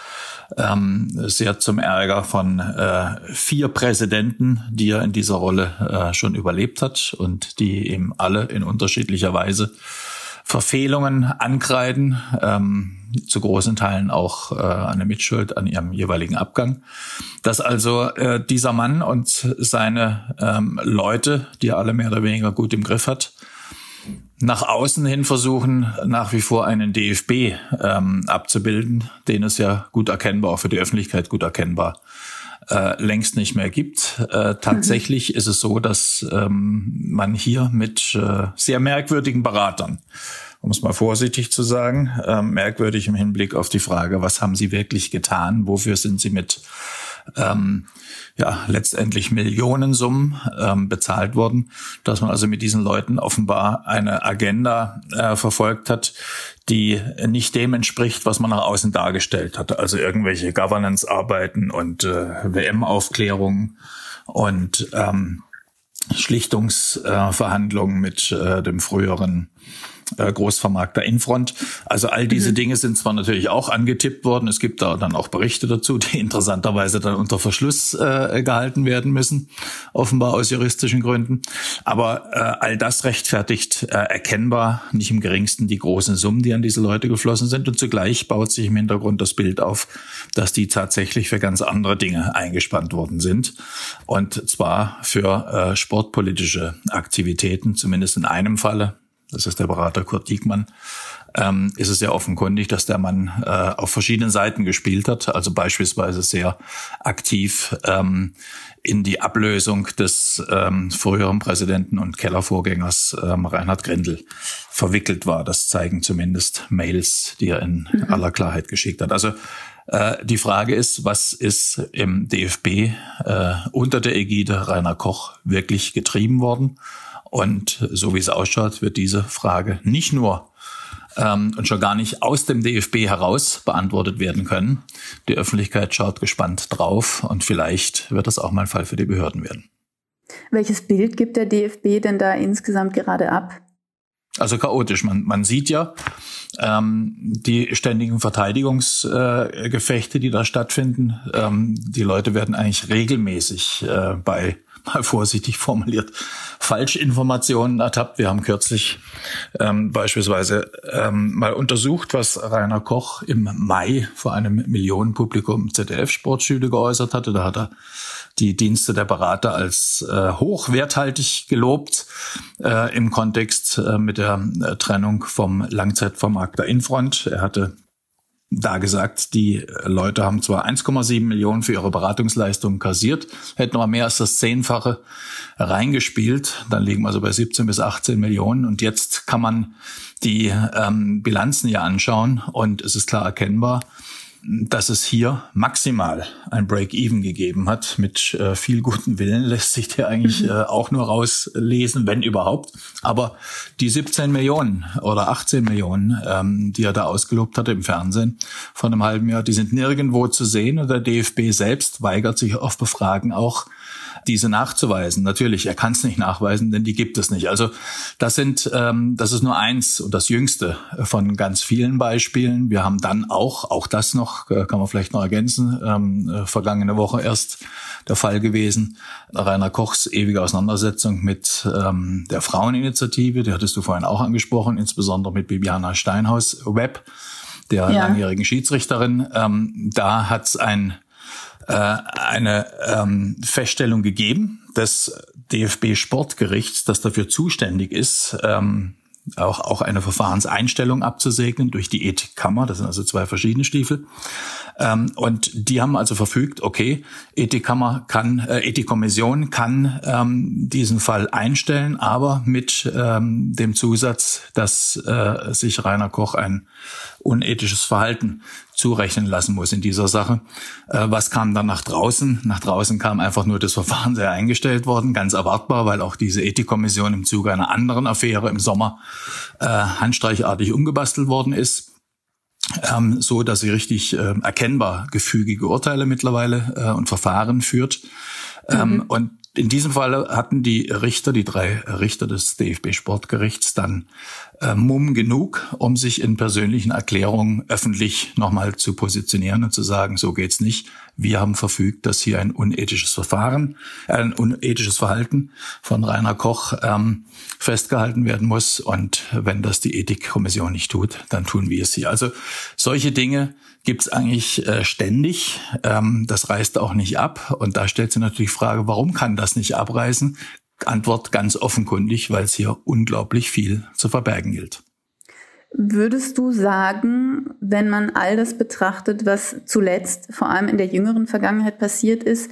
ähm, sehr zum Ärger von äh, vier Präsidenten, die er in dieser Rolle äh, schon überlebt hat und die ihm alle in unterschiedlicher Weise Verfehlungen ankreiden, ähm, zu großen Teilen auch äh, eine Mitschuld an ihrem jeweiligen Abgang. Dass also äh, dieser Mann und seine ähm, Leute, die er alle mehr oder weniger gut im Griff hat, nach außen hin versuchen, nach wie vor einen DFB ähm, abzubilden, den es ja gut erkennbar, auch für die Öffentlichkeit gut erkennbar, äh, längst nicht mehr gibt. Äh, tatsächlich mhm. ist es so, dass ähm, man hier mit äh, sehr merkwürdigen Beratern, um es mal vorsichtig zu sagen, äh, merkwürdig im Hinblick auf die Frage, was haben sie wirklich getan, wofür sind sie mit ähm, ja letztendlich Millionensummen ähm, bezahlt wurden, dass man also mit diesen Leuten offenbar eine Agenda äh, verfolgt hat, die nicht dem entspricht, was man nach außen dargestellt hat. Also irgendwelche Governance-Arbeiten und äh, WM-Aufklärungen und ähm, Schlichtungsverhandlungen äh, mit äh, dem früheren äh, Großvermarkter Infront. Also all diese mhm. Dinge sind zwar natürlich auch angetippt worden. Es gibt da dann auch Berichte dazu, die (laughs) interessanterweise dann unter Verschluss äh, gehalten werden müssen, offenbar aus juristischen Gründen. Aber äh, all das rechtfertigt äh, erkennbar nicht im geringsten die großen Summen, die an diese Leute geflossen sind. Und zugleich baut sich im Hintergrund das Bild auf, dass die tatsächlich für ganz andere Dinge eingespannt worden sind. Und zwar für äh, sportpolitische Aktivitäten, zumindest in einem Falle das ist der Berater Kurt Diekmann, ähm, ist es ja offenkundig, dass der Mann äh, auf verschiedenen Seiten gespielt hat, also beispielsweise sehr aktiv ähm, in die Ablösung des ähm, früheren Präsidenten und Kellervorgängers ähm, Reinhard Grindel verwickelt war. Das zeigen zumindest Mails, die er in mhm. aller Klarheit geschickt hat. Also äh, die Frage ist, was ist im DFB äh, unter der Ägide Rainer Koch wirklich getrieben worden? Und so wie es ausschaut, wird diese Frage nicht nur ähm, und schon gar nicht aus dem DFB heraus beantwortet werden können. Die Öffentlichkeit schaut gespannt drauf und vielleicht wird das auch mal ein Fall für die Behörden werden. Welches Bild gibt der DFB denn da insgesamt gerade ab? Also chaotisch. Man, man sieht ja ähm, die ständigen Verteidigungsgefechte, äh, die da stattfinden. Ähm, die Leute werden eigentlich regelmäßig äh, bei mal vorsichtig formuliert, Falschinformationen ertappt. Wir haben kürzlich ähm, beispielsweise ähm, mal untersucht, was Rainer Koch im Mai vor einem Millionenpublikum ZDF-Sportschule geäußert hatte. Da hat er die Dienste der Berater als äh, hochwerthaltig gelobt äh, im Kontext äh, mit der äh, Trennung vom Langzeitvermarkter Infront. Er hatte da gesagt, die Leute haben zwar 1,7 Millionen für ihre Beratungsleistungen kassiert, hätten aber mehr als das Zehnfache reingespielt. Dann liegen wir also bei 17 bis 18 Millionen. Und jetzt kann man die ähm, Bilanzen ja anschauen und es ist klar erkennbar, dass es hier maximal ein Break-Even gegeben hat. Mit äh, viel guten Willen (laughs) lässt sich der eigentlich mhm. äh, auch nur rauslesen, wenn überhaupt. Aber die 17 Millionen oder 18 Millionen, ähm, die er da ausgelobt hatte im Fernsehen von einem halben Jahr, die sind nirgendwo zu sehen. Und der DFB selbst weigert sich auf Befragen auch, diese nachzuweisen. Natürlich, er kann es nicht nachweisen, denn die gibt es nicht. Also das sind, ähm, das ist nur eins und das jüngste von ganz vielen Beispielen. Wir haben dann auch, auch das noch, äh, kann man vielleicht noch ergänzen, ähm, äh, vergangene Woche erst der Fall gewesen. Rainer Kochs ewige Auseinandersetzung mit ähm, der Fraueninitiative, die hattest du vorhin auch angesprochen, insbesondere mit Bibiana Steinhaus Web, der ja. langjährigen Schiedsrichterin. Ähm, da hat es ein äh, eine ähm, Feststellung gegeben des DFB Sportgerichts, das dafür zuständig ist, ähm, auch, auch eine Verfahrenseinstellung abzusegnen durch die Ethikkammer. Das sind also zwei verschiedene Stiefel. Ähm, und die haben also verfügt, okay, Ethikkammer kann, äh, Ethikkommission kann ähm, diesen Fall einstellen, aber mit ähm, dem Zusatz, dass äh, sich Rainer Koch ein unethisches Verhalten zurechnen lassen muss in dieser Sache. Äh, was kam dann nach draußen? Nach draußen kam einfach nur das Verfahren sehr eingestellt worden, ganz erwartbar, weil auch diese Ethikkommission im Zuge einer anderen Affäre im Sommer äh, handstreichartig umgebastelt worden ist. ähm, so dass sie richtig äh, erkennbar gefügige Urteile mittlerweile äh, und Verfahren führt. Ähm, mhm. Und in diesem Fall hatten die Richter, die drei Richter des DFB Sportgerichts, dann äh, Mumm genug, um sich in persönlichen Erklärungen öffentlich nochmal zu positionieren und zu sagen, so geht's nicht. Wir haben verfügt, dass hier ein unethisches Verfahren, äh, ein unethisches Verhalten von Rainer Koch ähm, festgehalten werden muss. Und wenn das die Ethikkommission nicht tut, dann tun wir es hier. Also solche Dinge gibt's eigentlich äh, ständig. Ähm, das reißt auch nicht ab. Und da stellt sich natürlich die Frage, warum kann das nicht abreißen? Antwort ganz offenkundig, weil es hier unglaublich viel zu verbergen gilt. Würdest du sagen, wenn man all das betrachtet, was zuletzt vor allem in der jüngeren Vergangenheit passiert ist,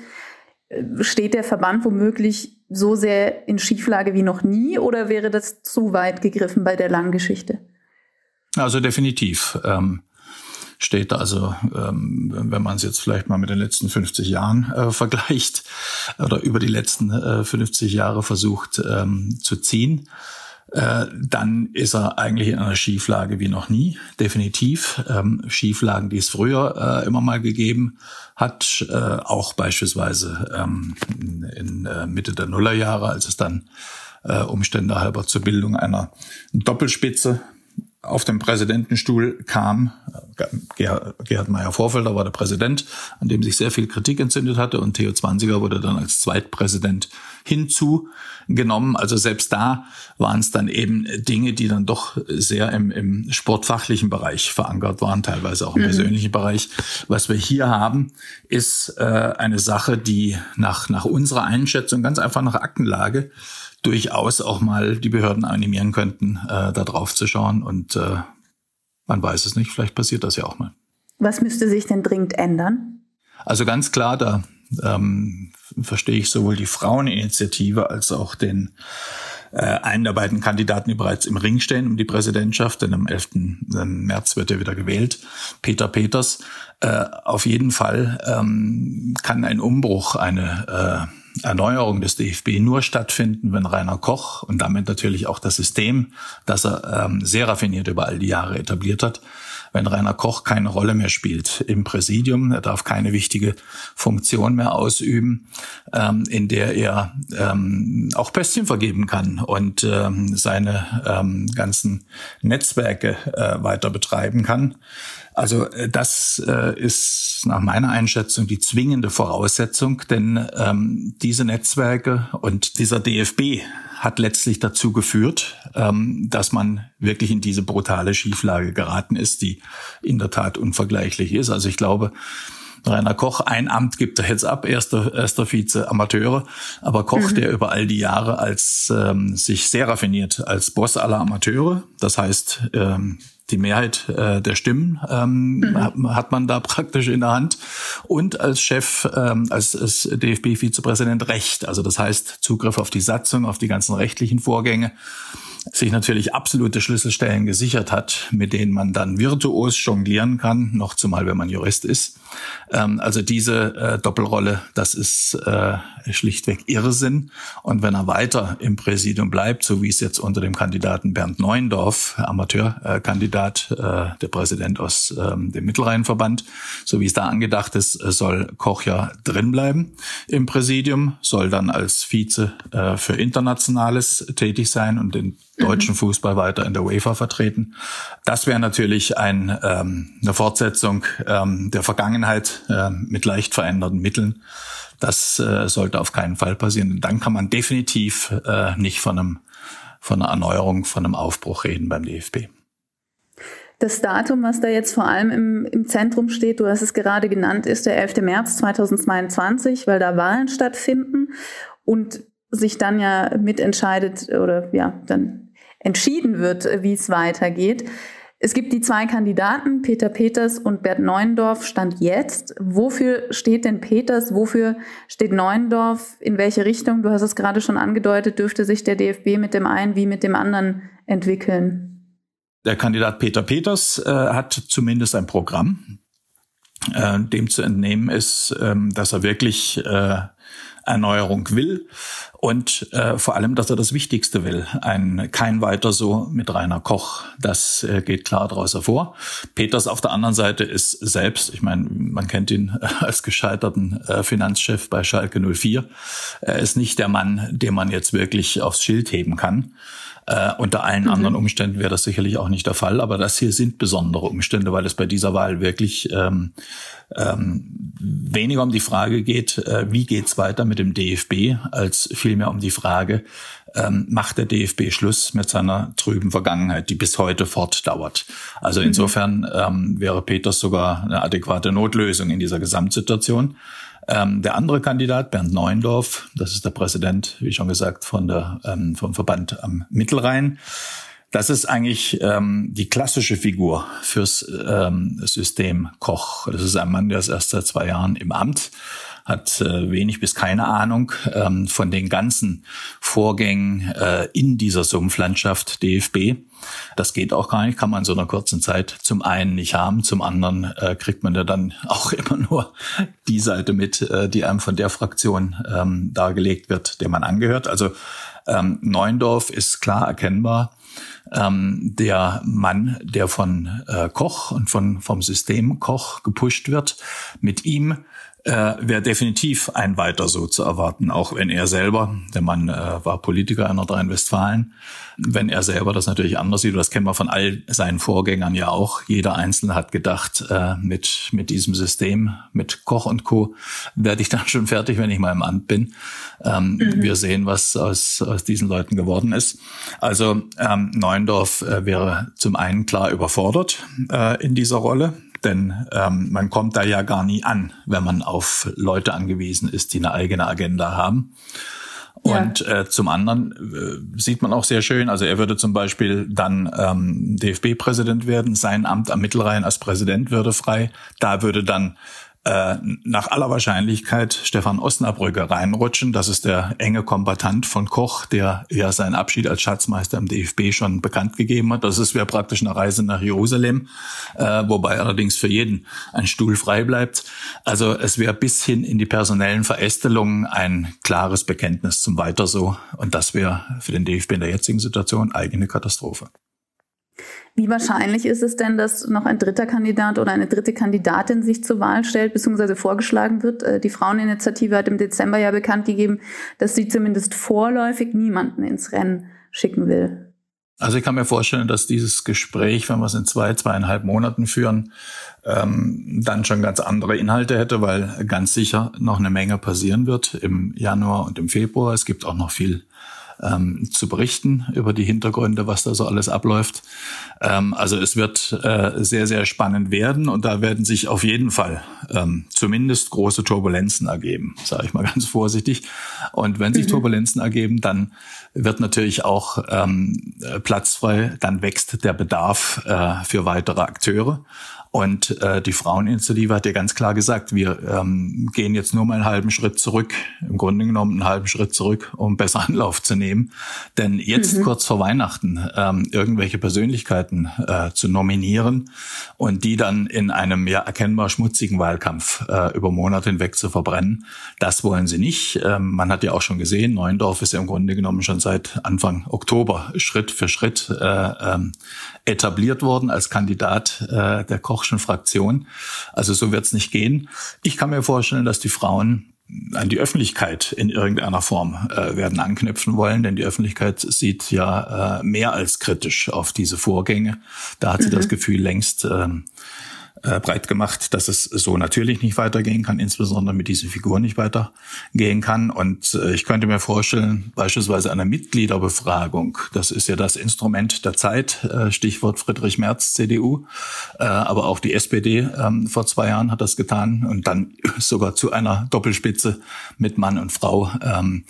äh, steht der Verband womöglich so sehr in Schieflage wie noch nie oder wäre das zu weit gegriffen bei der langen Geschichte? Also definitiv. Ähm, steht also, ähm, wenn man es jetzt vielleicht mal mit den letzten 50 Jahren äh, vergleicht (laughs) oder über die letzten äh, 50 Jahre versucht ähm, zu ziehen, äh, dann ist er eigentlich in einer Schieflage wie noch nie, definitiv. Ähm, Schieflagen, die es früher äh, immer mal gegeben hat, äh, auch beispielsweise ähm, in äh, Mitte der Nullerjahre, als es dann Umstände halber zur Bildung einer Doppelspitze auf dem Präsidentenstuhl kam. Gerhard Meyer-Vorfelder war der Präsident, an dem sich sehr viel Kritik entzündet hatte und Theo Zwanziger wurde dann als Zweitpräsident hinzugenommen. Also selbst da waren es dann eben Dinge, die dann doch sehr im, im sportfachlichen Bereich verankert waren, teilweise auch im mhm. persönlichen Bereich. Was wir hier haben, ist äh, eine Sache, die nach, nach unserer Einschätzung ganz einfach nach Aktenlage durchaus auch mal die Behörden animieren könnten, äh, da drauf zu schauen. Und äh, man weiß es nicht, vielleicht passiert das ja auch mal. Was müsste sich denn dringend ändern? Also ganz klar, da ähm, verstehe ich sowohl die Fraueninitiative als auch den äh, einen der beiden Kandidaten, die bereits im Ring stehen um die Präsidentschaft, denn am 11. März wird er wieder gewählt, Peter Peters. Äh, auf jeden Fall ähm, kann ein Umbruch, eine äh, Erneuerung des DFB nur stattfinden, wenn Rainer Koch und damit natürlich auch das System, das er ähm, sehr raffiniert über all die Jahre etabliert hat, wenn Rainer Koch keine Rolle mehr spielt im Präsidium, er darf keine wichtige Funktion mehr ausüben, ähm, in der er ähm, auch Pestien vergeben kann und ähm, seine ähm, ganzen Netzwerke äh, weiter betreiben kann. Also äh, das äh, ist nach meiner Einschätzung die zwingende Voraussetzung, denn ähm, diese Netzwerke und dieser DFB hat letztlich dazu geführt, ähm, dass man wirklich in diese brutale Schieflage geraten ist, die in der Tat unvergleichlich ist. Also ich glaube, Rainer Koch, ein Amt gibt er jetzt ab, erster, erster Vize Amateure, aber Koch, mhm. der über all die Jahre als ähm, sich sehr raffiniert als Boss aller Amateure, das heißt ähm, die Mehrheit äh, der Stimmen ähm, mhm. hat man da (laughs) praktisch in der Hand und als Chef, ähm, als, als DFB-Vizepräsident Recht. Also das heißt Zugriff auf die Satzung, auf die ganzen rechtlichen Vorgänge sich natürlich absolute Schlüsselstellen gesichert hat, mit denen man dann virtuos jonglieren kann, noch zumal wenn man Jurist ist. Ähm, also diese äh, Doppelrolle, das ist äh, schlichtweg Irrsinn. Und wenn er weiter im Präsidium bleibt, so wie es jetzt unter dem Kandidaten Bernd Neuendorf, Amateurkandidat, äh, der Präsident aus ähm, dem Mittelrheinverband, so wie es da angedacht ist, soll Koch ja drinbleiben im Präsidium, soll dann als Vize äh, für Internationales tätig sein und den deutschen Fußball weiter in der UEFA vertreten. Das wäre natürlich ein, ähm, eine Fortsetzung ähm, der Vergangenheit äh, mit leicht veränderten Mitteln. Das äh, sollte auf keinen Fall passieren. Dann kann man definitiv äh, nicht von einem von einer Erneuerung, von einem Aufbruch reden beim DFB. Das Datum, was da jetzt vor allem im, im Zentrum steht, du hast es gerade genannt, ist der 11. März 2022, weil da Wahlen stattfinden und sich dann ja mitentscheidet oder ja, dann entschieden wird, wie es weitergeht. Es gibt die zwei Kandidaten, Peter Peters und Bert Neuendorf, stand jetzt. Wofür steht denn Peters? Wofür steht Neuendorf? In welche Richtung? Du hast es gerade schon angedeutet, dürfte sich der DFB mit dem einen wie mit dem anderen entwickeln? Der Kandidat Peter Peters äh, hat zumindest ein Programm, äh, dem zu entnehmen ist, ähm, dass er wirklich äh, Erneuerung will und äh, vor allem, dass er das Wichtigste will. Ein kein weiter so mit Rainer Koch. Das äh, geht klar daraus hervor. Peters auf der anderen Seite ist selbst, ich meine, man kennt ihn als gescheiterten äh, Finanzchef bei Schalke 04. Er ist nicht der Mann, den man jetzt wirklich aufs Schild heben kann. Äh, unter allen mhm. anderen Umständen wäre das sicherlich auch nicht der Fall, aber das hier sind besondere Umstände, weil es bei dieser Wahl wirklich ähm, ähm, weniger um die Frage geht, äh, wie geht's weiter mit dem DFB, als vielmehr um die Frage, ähm, macht der DFB Schluss mit seiner trüben Vergangenheit, die bis heute fortdauert. Also mhm. insofern ähm, wäre Peters sogar eine adäquate Notlösung in dieser Gesamtsituation. Ähm, der andere Kandidat, Bernd Neuendorf, das ist der Präsident, wie schon gesagt, von der, ähm, vom Verband am Mittelrhein. Das ist eigentlich ähm, die klassische Figur fürs ähm, System Koch. Das ist ein Mann, der ist erst seit zwei Jahren im Amt hat äh, wenig bis keine Ahnung ähm, von den ganzen Vorgängen äh, in dieser Sumpflandschaft DFB. Das geht auch gar nicht, kann man in so einer kurzen Zeit zum einen nicht haben, zum anderen äh, kriegt man ja dann (laughs) auch immer nur die Seite mit, äh, die einem von der Fraktion ähm, dargelegt wird, der man angehört. Also ähm, Neuendorf ist klar erkennbar ähm, der Mann, der von äh, Koch und von vom System Koch gepusht wird. Mit ihm äh, wäre definitiv ein weiter so zu erwarten, auch wenn er selber, der Mann äh, war Politiker in Nordrhein-Westfalen, wenn er selber das natürlich anders sieht, das kennen wir von all seinen Vorgängern ja auch, jeder Einzelne hat gedacht, äh, mit, mit diesem System, mit Koch und Co. werde ich (laughs) dann schon fertig, wenn ich mal im Amt bin. Ähm, mhm. Wir sehen, was aus, aus diesen Leuten geworden ist. Also ähm, Neuendorf äh, wäre zum einen klar überfordert äh, in dieser Rolle denn ähm, man kommt da ja gar nie an, wenn man auf Leute angewiesen ist, die eine eigene Agenda haben. Und ja. äh, zum anderen äh, sieht man auch sehr schön, also er würde zum Beispiel dann ähm, DFB-Präsident werden, sein Amt am Mittelrhein als Präsident würde frei. Da würde dann äh, nach aller Wahrscheinlichkeit Stefan Osnabrücker reinrutschen. Das ist der enge Kombatant von Koch, der ja seinen Abschied als Schatzmeister im DFB schon bekannt gegeben hat. Das ist wäre praktisch eine Reise nach Jerusalem, äh, wobei allerdings für jeden ein Stuhl frei bleibt. Also es wäre bis hin in die personellen Verästelungen ein klares Bekenntnis zum Weiter so. Und das wäre für den DFB in der jetzigen Situation eigene Katastrophe. Wie wahrscheinlich ist es denn, dass noch ein dritter Kandidat oder eine dritte Kandidatin sich zur Wahl stellt bzw. vorgeschlagen wird? Äh, die Fraueninitiative hat im Dezember ja bekannt gegeben, dass sie zumindest vorläufig niemanden ins Rennen schicken will. Also ich kann mir vorstellen, dass dieses Gespräch, wenn wir es in zwei, zweieinhalb Monaten führen, ähm, dann schon ganz andere Inhalte hätte, weil ganz sicher noch eine Menge passieren wird im Januar und im Februar. Es gibt auch noch viel ähm, zu berichten über die Hintergründe, was da so alles abläuft. Ähm, also es wird äh, sehr, sehr spannend werden und da werden sich auf jeden Fall ähm, zumindest große Turbulenzen ergeben, sage ich mal (laughs) ganz vorsichtig. Und wenn sich mhm. Turbulenzen ergeben, dann wird natürlich auch ähm, Platz frei, dann wächst der Bedarf äh, für weitere Akteure. Und äh, die Fraueninitiative hat ja ganz klar gesagt, wir ähm, gehen jetzt nur mal einen halben Schritt zurück, im Grunde genommen einen halben Schritt zurück, um besser (laughs) Anlauf zu nehmen. Denn jetzt mhm. kurz vor Weihnachten ähm, irgendwelche Persönlichkeiten äh, zu nominieren und die dann in einem ja erkennbar schmutzigen Wahlkampf äh, über Monate hinweg zu verbrennen, das wollen sie nicht. Ähm, man hat ja auch schon gesehen, Neuendorf ist ja im Grunde genommen schon seit Anfang Oktober Schritt für Schritt äh, ähm, etabliert worden als Kandidat äh, der Kochschen Fraktion. Also so wird es nicht gehen. Ich kann mir vorstellen, dass die Frauen an die Öffentlichkeit in irgendeiner Form äh, werden anknüpfen wollen, denn die Öffentlichkeit sieht ja äh, mehr als kritisch auf diese Vorgänge. Da hat mhm. sie das Gefühl längst, äh, äh, breit gemacht, dass es so natürlich nicht weitergehen kann, insbesondere mit diesen Figuren nicht weitergehen kann. Und äh, ich könnte mir vorstellen, beispielsweise eine Mitgliederbefragung, das ist ja das Instrument der Zeit, äh, Stichwort Friedrich Merz, CDU, äh, aber auch die SPD ähm, vor zwei Jahren hat das getan und dann (laughs) sogar zu einer Doppelspitze mit Mann und Frau ähm,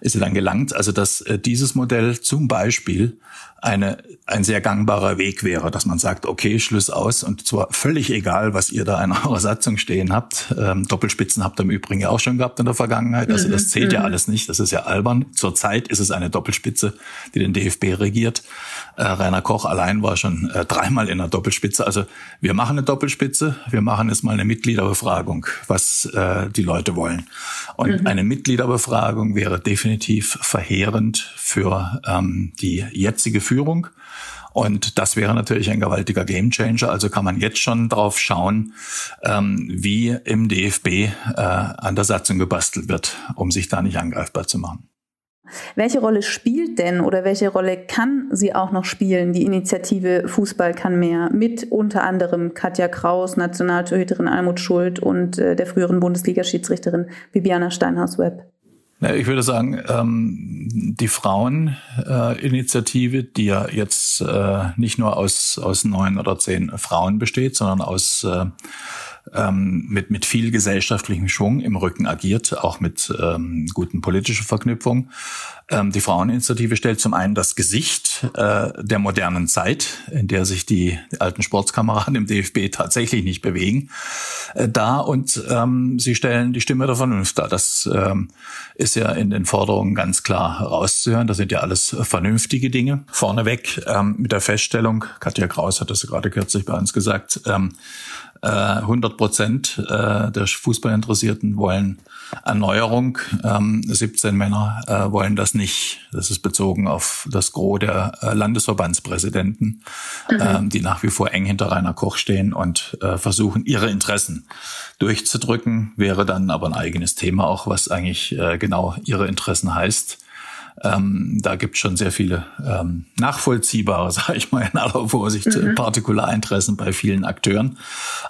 ist sie dann gelangt. Also dass dieses Modell zum Beispiel eine, ein sehr gangbarer Weg wäre, dass man sagt, okay, Schluss aus und zwar völlig völlig egal, was ihr da in (laughs) eurer Satzung stehen habt. Ähm, Doppelspitzen habt ihr im Übrigen ja auch schon gehabt in der Vergangenheit. Also das mhm, zählt ja mhm. alles nicht. Das ist ja albern. Zurzeit ist es eine Doppelspitze, die den DFB regiert. Äh, Rainer Koch allein war schon äh, dreimal in der Doppelspitze. Also wir machen eine Doppelspitze. Wir machen jetzt mal eine Mitgliederbefragung, was äh, die Leute wollen. Und mhm. eine Mitgliederbefragung wäre definitiv verheerend für ähm, die jetzige Führung. Und das wäre natürlich ein gewaltiger Gamechanger. Also kann man jetzt schon drauf schauen, ähm, wie im DFB äh, an der Satzung gebastelt wird, um sich da nicht angreifbar zu machen. Welche Rolle spielt denn oder welche Rolle kann sie auch noch spielen, die Initiative Fußball kann mehr, mit unter anderem Katja Kraus, Nationaltorhüterin Almut Schuld und äh, der früheren Bundesliga-Schiedsrichterin Bibiana Steinhaus-Webb? Ich würde sagen, ähm, die Fraueninitiative, die ja jetzt äh, nicht nur aus, aus neun oder zehn Frauen besteht, sondern aus äh, ähm, mit, mit viel gesellschaftlichem Schwung im Rücken agiert, auch mit ähm, guten politischen Verknüpfungen. Ähm, die Fraueninitiative stellt zum einen das Gesicht äh, der modernen Zeit, in der sich die, alten Sportskameraden im DFB tatsächlich nicht bewegen, äh, dar und ähm, sie stellen die Stimme der Vernunft dar. Das ähm, ist ja in den Forderungen ganz klar herauszuhören. Das sind ja alles vernünftige Dinge. Vorneweg ähm, mit der Feststellung, Katja Kraus hat das gerade kürzlich bei uns gesagt, ähm, 100 äh, Prozent äh, der Fußballinteressierten wollen Erneuerung. 17 ähm, Männer äh, wollen das nicht. Das ist bezogen auf das Gros der Landesverbandspräsidenten, mhm. Ähm, die nach wie vor eng hinter Rainer Koch stehen und versuchen, ihre Interessen durchzudrücken. Wäre dann aber ein eigenes Thema auch, was eigentlich genau ihre Interessen heißt. Ähm, da gibt es schon sehr viele ähm, nachvollziehbare, (laughs) sage ich mal in aller Vorsicht, mhm. Partikularinteressen bei vielen Akteuren.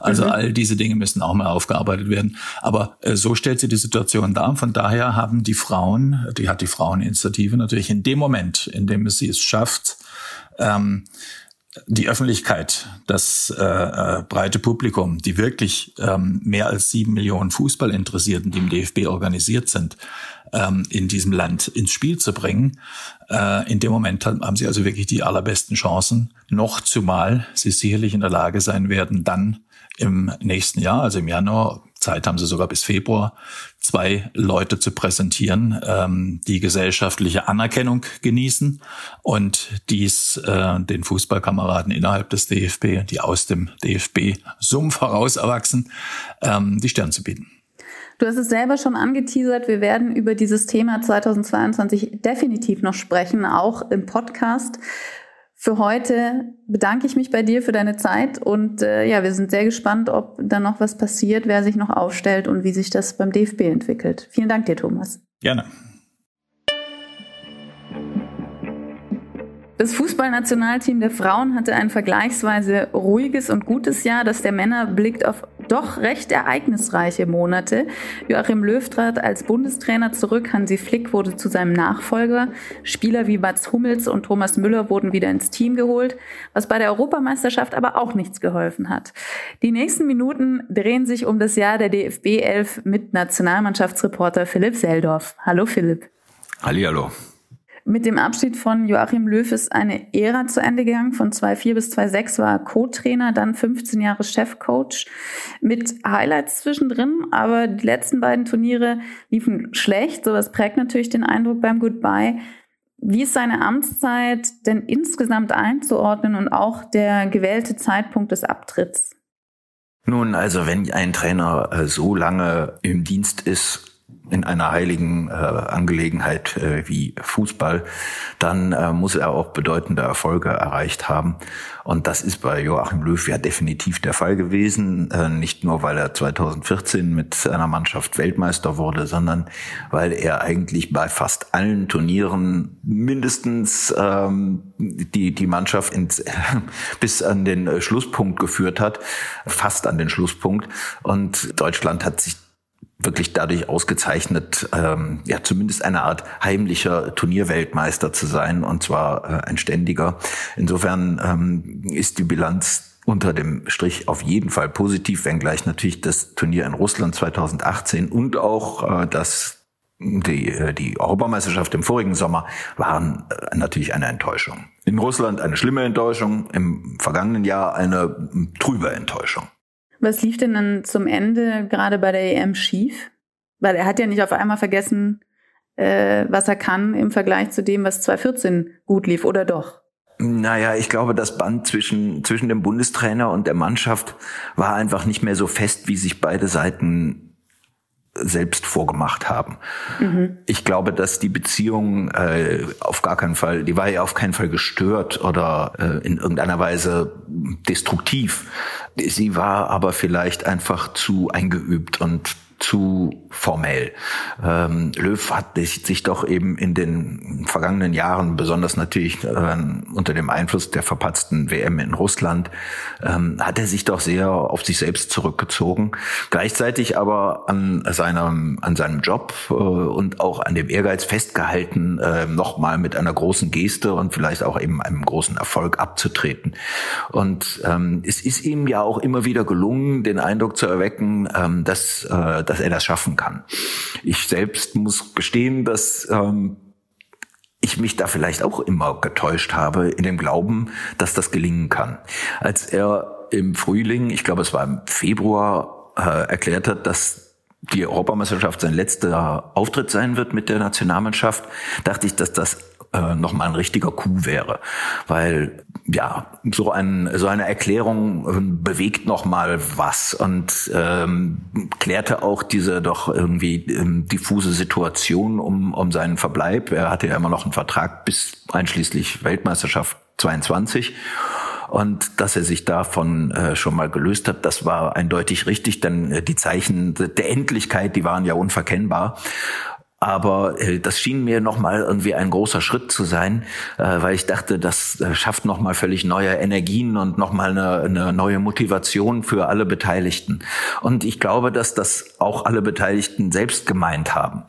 Also mhm. all diese Dinge müssen auch mal aufgearbeitet werden. Aber äh, so stellt sich die Situation dar. Von daher haben die Frauen, die hat die Fraueninitiative natürlich in dem Moment, in dem sie es schafft, ähm, die Öffentlichkeit, das äh, äh, breite Publikum, die wirklich ähm, mehr als sieben Millionen Fußballinteressierten, die im DFB organisiert sind, ähm, in diesem Land ins Spiel zu bringen. Äh, in dem Moment haben sie also wirklich die allerbesten Chancen, noch zumal sie sicherlich in der Lage sein werden, dann im nächsten Jahr, also im Januar, Zeit haben sie sogar bis Februar, zwei Leute zu präsentieren, ähm, die gesellschaftliche Anerkennung genießen und dies äh, den Fußballkameraden innerhalb des DFB, die aus dem DFB-Sumpf heraus erwachsen, ähm, die Stirn zu bieten. Du hast es selber schon angeteasert. Wir werden über dieses Thema 2022 definitiv noch sprechen, auch im Podcast. Für heute bedanke ich mich bei dir für deine Zeit und äh, ja, wir sind sehr gespannt, ob da noch was passiert, wer sich noch aufstellt und wie sich das beim DFB entwickelt. Vielen Dank dir, Thomas. Gerne. Das Fußballnationalteam der Frauen hatte ein vergleichsweise ruhiges und gutes Jahr. Das der Männer blickt auf doch recht ereignisreiche Monate. Joachim Löw trat als Bundestrainer zurück. Hansi Flick wurde zu seinem Nachfolger. Spieler wie Mats Hummels und Thomas Müller wurden wieder ins Team geholt, was bei der Europameisterschaft aber auch nichts geholfen hat. Die nächsten Minuten drehen sich um das Jahr der DFB 11 mit Nationalmannschaftsreporter Philipp Seldorf. Hallo Philipp. Hallihallo. Mit dem Abschied von Joachim Löw ist eine Ära zu Ende gegangen. Von 2004 bis 2006 war er Co-Trainer, dann 15 Jahre Chefcoach mit Highlights zwischendrin. Aber die letzten beiden Turniere liefen schlecht. Sowas prägt natürlich den Eindruck beim Goodbye. Wie ist seine Amtszeit denn insgesamt einzuordnen und auch der gewählte Zeitpunkt des Abtritts? Nun, also wenn ein Trainer äh, so lange im Dienst ist in einer heiligen äh, Angelegenheit äh, wie Fußball, dann äh, muss er auch bedeutende Erfolge erreicht haben. Und das ist bei Joachim Löw ja definitiv der Fall gewesen. Äh, nicht nur, weil er 2014 mit seiner Mannschaft Weltmeister wurde, sondern weil er eigentlich bei fast allen Turnieren mindestens ähm, die, die Mannschaft ins, (laughs) bis an den Schlusspunkt geführt hat, fast an den Schlusspunkt. Und Deutschland hat sich wirklich dadurch ausgezeichnet, ähm, ja zumindest eine Art heimlicher Turnierweltmeister zu sein und zwar äh, ein ständiger. Insofern ähm, ist die Bilanz unter dem Strich auf jeden Fall positiv, wenngleich natürlich das Turnier in Russland 2018 und auch äh, das die, äh, die Europameisterschaft im vorigen Sommer waren äh, natürlich eine Enttäuschung. In Russland eine schlimme Enttäuschung, im vergangenen Jahr eine trübe Enttäuschung. Was lief denn dann zum Ende gerade bei der EM schief? Weil er hat ja nicht auf einmal vergessen, äh, was er kann im Vergleich zu dem, was 2014 gut lief, oder doch? Naja, ich glaube, das Band zwischen, zwischen dem Bundestrainer und der Mannschaft war einfach nicht mehr so fest, wie sich beide Seiten selbst vorgemacht haben. Mhm. Ich glaube, dass die Beziehung äh, auf gar keinen Fall, die war ja auf keinen Fall gestört oder äh, in irgendeiner Weise destruktiv. Sie war aber vielleicht einfach zu eingeübt und zu formell. Ähm, Löw hat sich doch eben in den vergangenen Jahren, besonders natürlich äh, unter dem Einfluss der verpatzten WM in Russland, ähm, hat er sich doch sehr auf sich selbst zurückgezogen. Gleichzeitig aber an seinem, an seinem Job äh, und auch an dem Ehrgeiz festgehalten, äh, nochmal mit einer großen Geste und vielleicht auch eben einem großen Erfolg abzutreten. Und ähm, es ist ihm ja auch immer wieder gelungen, den Eindruck zu erwecken, ähm, dass äh, dass er das schaffen kann. Ich selbst muss gestehen, dass ähm, ich mich da vielleicht auch immer getäuscht habe in dem Glauben, dass das gelingen kann. Als er im Frühling, ich glaube es war im Februar, äh, erklärt hat, dass die Europameisterschaft sein letzter Auftritt sein wird mit der Nationalmannschaft, dachte ich, dass das äh, nochmal ein richtiger Coup wäre. Weil ja, so, ein, so eine Erklärung ähm, bewegt nochmal was und ähm, klärte auch diese doch irgendwie ähm, diffuse Situation um, um seinen Verbleib. Er hatte ja immer noch einen Vertrag bis einschließlich Weltmeisterschaft 22. Und dass er sich davon äh, schon mal gelöst hat, das war eindeutig richtig, denn äh, die Zeichen der Endlichkeit, die waren ja unverkennbar. Aber äh, das schien mir nochmal irgendwie ein großer Schritt zu sein, äh, weil ich dachte, das äh, schafft nochmal völlig neue Energien und nochmal eine, eine neue Motivation für alle Beteiligten. Und ich glaube, dass das auch alle Beteiligten selbst gemeint haben.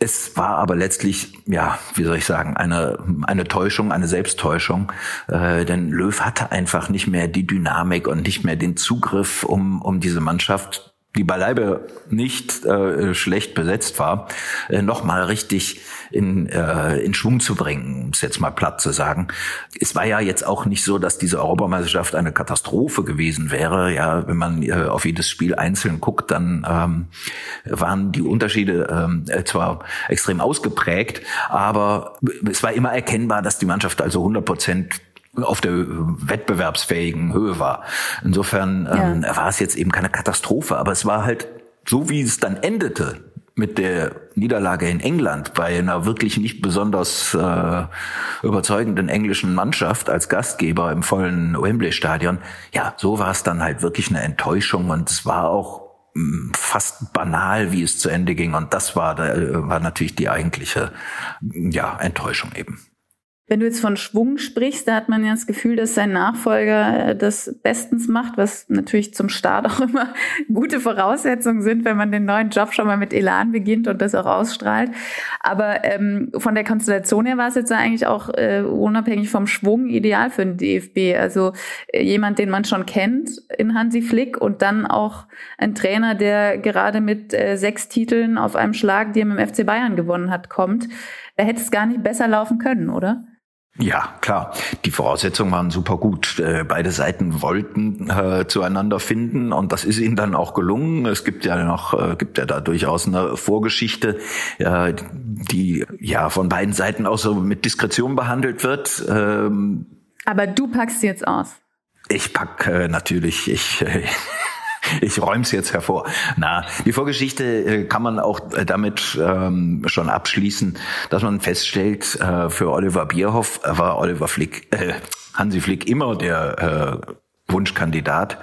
Es war aber letztlich, ja, wie soll ich sagen, eine, eine Täuschung, eine Selbsttäuschung. Äh, denn Löw hatte einfach nicht mehr die Dynamik und nicht mehr den Zugriff, um, um diese Mannschaft die beileibe nicht äh, schlecht besetzt war, äh, nochmal richtig in, äh, in Schwung zu bringen, um es jetzt mal platt zu sagen. Es war ja jetzt auch nicht so, dass diese Europameisterschaft eine Katastrophe gewesen wäre. Ja, wenn man äh, auf jedes Spiel einzeln guckt, dann ähm, waren die Unterschiede ähm, zwar extrem ausgeprägt, aber es war immer erkennbar, dass die Mannschaft also 100 Prozent auf der wettbewerbsfähigen Höhe war. Insofern ähm, ja. war es jetzt eben keine Katastrophe, aber es war halt so, wie es dann endete mit der Niederlage in England bei einer wirklich nicht besonders äh, überzeugenden englischen Mannschaft als Gastgeber im vollen Wembley-Stadion. Ja, so war es dann halt wirklich eine Enttäuschung und es war auch mm, fast banal, wie es zu Ende ging. Und das war, äh, war natürlich die eigentliche ja, Enttäuschung eben. Wenn du jetzt von Schwung sprichst, da hat man ja das Gefühl, dass sein Nachfolger äh, das bestens macht, was natürlich zum Start auch (laughs) immer gute Voraussetzungen sind, wenn man den neuen Job schon mal mit Elan beginnt und das auch ausstrahlt. Aber ähm, von der Konstellation her war es jetzt eigentlich auch äh, unabhängig vom Schwung ideal für den DFB. Also äh, jemand, den man schon kennt in Hansi Flick und dann auch ein Trainer, der gerade mit äh, sechs Titeln auf einem Schlag, die er mit dem FC Bayern gewonnen hat, kommt. Da hätte es gar nicht besser laufen können, oder? Ja, klar. Die Voraussetzungen waren super gut. Äh, beide Seiten wollten äh, zueinander finden und das ist ihnen dann auch gelungen. Es gibt ja noch, äh, gibt ja da durchaus eine Vorgeschichte, äh, die ja von beiden Seiten auch so mit Diskretion behandelt wird. Ähm, Aber du packst jetzt aus. Ich pack äh, natürlich, ich ich räum's jetzt hervor. Na, die Vorgeschichte äh, kann man auch äh, damit ähm, schon abschließen, dass man feststellt, äh, für Oliver Bierhoff war Oliver Flick, äh, Hansi Flick immer der äh, Wunschkandidat.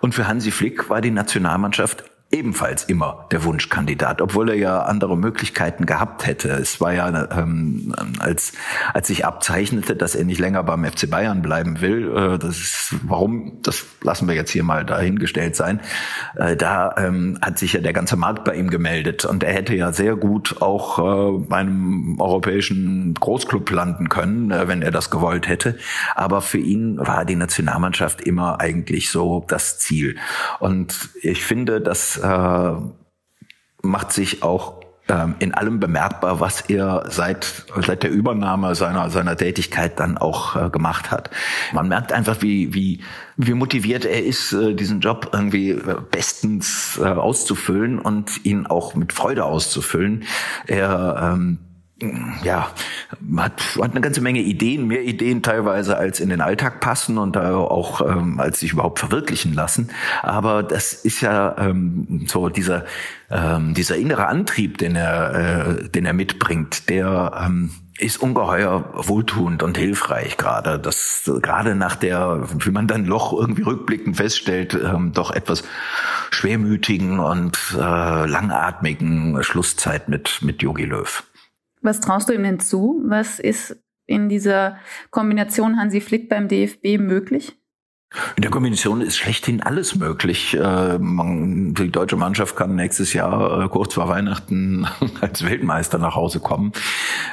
Und für Hansi Flick war die Nationalmannschaft ebenfalls immer der Wunschkandidat, obwohl er ja andere Möglichkeiten gehabt hätte. Es war ja, ähm, als, als sich abzeichnete, dass er nicht länger beim FC Bayern bleiben will, äh, das ist, warum, das lassen wir jetzt hier mal dahingestellt sein, äh, da ähm, hat sich ja der ganze Markt bei ihm gemeldet und er hätte ja sehr gut auch äh, bei einem europäischen Großclub landen können, äh, wenn er das gewollt hätte. Aber für ihn war die Nationalmannschaft immer eigentlich so das Ziel. Und ich finde, dass äh, macht sich auch ähm, in allem bemerkbar, was er seit, seit der Übernahme seiner, seiner Tätigkeit dann auch äh, gemacht hat. Man merkt einfach, wie, wie, wie motiviert er ist, äh, diesen Job irgendwie äh, bestens äh, auszufüllen und ihn auch mit Freude auszufüllen. Er ähm, ja, hat, hat eine ganze Menge Ideen, mehr Ideen teilweise als in den Alltag passen und auch ähm, als sich überhaupt verwirklichen lassen. Aber das ist ja ähm, so dieser ähm, dieser innere Antrieb, den er äh, den er mitbringt, der ähm, ist ungeheuer wohltuend und hilfreich gerade. Das gerade nach der, wie man dann Loch irgendwie rückblickend feststellt, ähm, doch etwas schwermütigen und äh, langatmigen Schlusszeit mit mit Yogi Löw. Was traust du ihm denn zu? Was ist in dieser Kombination Hansi Flick beim DFB möglich? In der Kombination ist schlechthin alles möglich. Äh, die deutsche Mannschaft kann nächstes Jahr äh, kurz vor Weihnachten (laughs) als Weltmeister nach Hause kommen.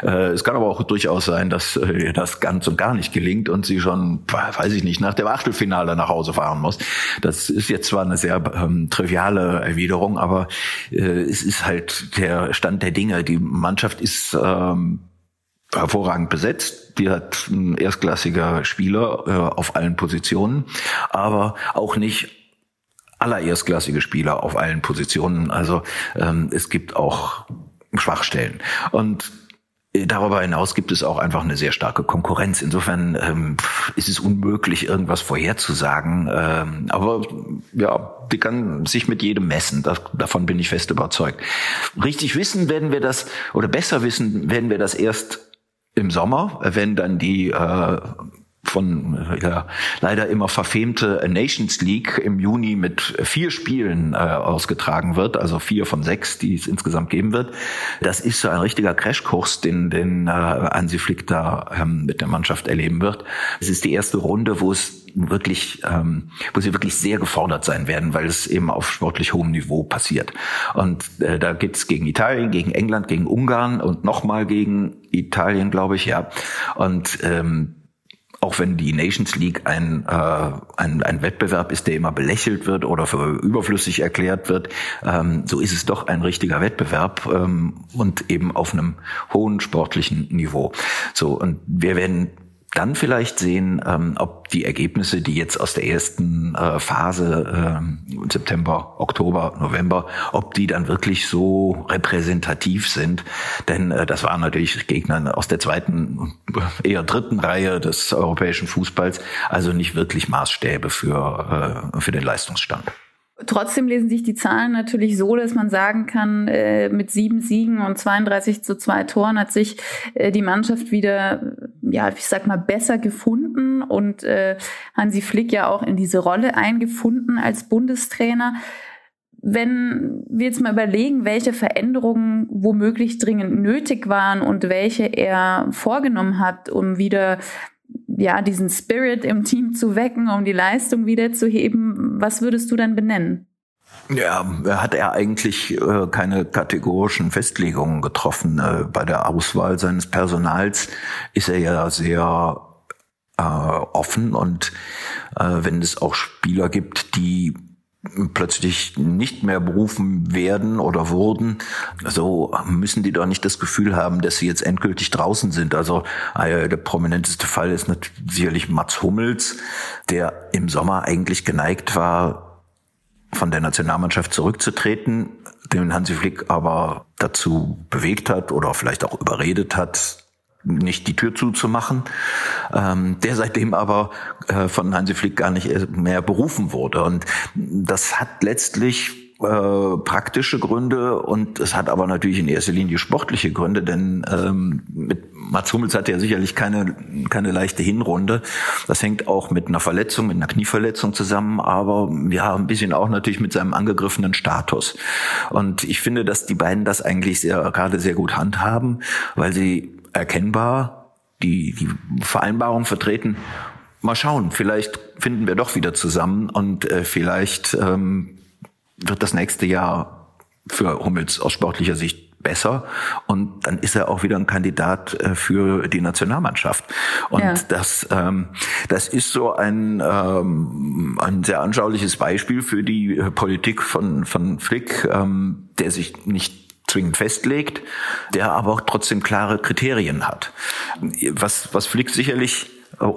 Äh, es kann aber auch durchaus sein, dass das ganz und gar nicht gelingt und sie schon, weiß ich nicht, nach dem Achtelfinale nach Hause fahren muss. Das ist jetzt zwar eine sehr ähm, triviale Erwiderung, aber es ist halt der Stand der Dinge. Die Mannschaft ist ähm, hervorragend besetzt. Die hat ein erstklassiger Spieler äh, auf allen Positionen, aber auch nicht aller erstklassige Spieler auf allen Positionen. Also ähm, es gibt auch Schwachstellen. Und äh, Darüber hinaus gibt es auch einfach eine sehr starke Konkurrenz. Insofern ähm, ist es unmöglich, irgendwas vorherzusagen. Ähm, aber ja, die kann sich mit jedem messen. Das, davon bin ich fest überzeugt. Richtig wissen werden wir das, oder besser wissen werden wir das erst im Sommer, wenn dann die äh, von ja, leider immer verfemte Nations League im Juni mit vier Spielen äh, ausgetragen wird, also vier von sechs, die es insgesamt geben wird. Das ist so ein richtiger Crashkurs, den, den äh, Hansi Flick da ähm, mit der Mannschaft erleben wird. Es ist die erste Runde, wo es wirklich, ähm, wo sie wirklich sehr gefordert sein werden, weil es eben auf sportlich hohem Niveau passiert. Und äh, da geht's gegen Italien, gegen England, gegen Ungarn und nochmal gegen Italien, glaube ich, ja. Und ähm, auch wenn die Nations League ein, äh, ein, ein Wettbewerb ist, der immer belächelt wird oder für überflüssig erklärt wird, ähm, so ist es doch ein richtiger Wettbewerb ähm, und eben auf einem hohen sportlichen Niveau. So und wir werden dann vielleicht sehen, ähm, ob die Ergebnisse, die jetzt aus der ersten äh, Phase äh, September, Oktober, November, ob die dann wirklich so repräsentativ sind. Denn äh, das waren natürlich Gegner aus der zweiten, eher dritten Reihe des europäischen Fußballs, also nicht wirklich Maßstäbe für, äh, für den Leistungsstand. Trotzdem lesen sich die Zahlen natürlich so, dass man sagen kann, äh, mit sieben Siegen und 32 zu zwei Toren hat sich äh, die Mannschaft wieder, ja, ich sag mal, besser gefunden und äh, Hansi Flick ja auch in diese Rolle eingefunden als Bundestrainer. Wenn wir jetzt mal überlegen, welche Veränderungen womöglich dringend nötig waren und welche er vorgenommen hat, um wieder ja, diesen Spirit im Team zu wecken, um die Leistung wieder zu heben. Was würdest du dann benennen? Ja, hat er eigentlich äh, keine kategorischen Festlegungen getroffen. Äh, bei der Auswahl seines Personals ist er ja sehr äh, offen und äh, wenn es auch Spieler gibt, die plötzlich nicht mehr berufen werden oder wurden, so müssen die doch nicht das Gefühl haben, dass sie jetzt endgültig draußen sind. Also äh, der prominenteste Fall ist natürlich sicherlich Mats Hummels, der im Sommer eigentlich geneigt war, von der Nationalmannschaft zurückzutreten, den Hansi Flick aber dazu bewegt hat oder vielleicht auch überredet hat, nicht die Tür zuzumachen, ähm, der seitdem aber äh, von Hansi Flick gar nicht mehr berufen wurde. Und das hat letztlich äh, praktische Gründe und es hat aber natürlich in erster Linie sportliche Gründe, denn ähm, mit Mats Hummels hat ja sicherlich keine, keine leichte Hinrunde. Das hängt auch mit einer Verletzung, mit einer Knieverletzung zusammen, aber ja, ein bisschen auch natürlich mit seinem angegriffenen Status. Und ich finde, dass die beiden das eigentlich sehr, gerade sehr gut handhaben, weil sie erkennbar die, die Vereinbarung vertreten. Mal schauen, vielleicht finden wir doch wieder zusammen und äh, vielleicht ähm, wird das nächste Jahr für Hummels aus sportlicher Sicht besser und dann ist er auch wieder ein Kandidat äh, für die Nationalmannschaft. Und ja. das, ähm, das ist so ein, ähm, ein sehr anschauliches Beispiel für die Politik von, von Flick, ähm, der sich nicht zwingend festlegt, der aber auch trotzdem klare Kriterien hat. Was, was Flick sicherlich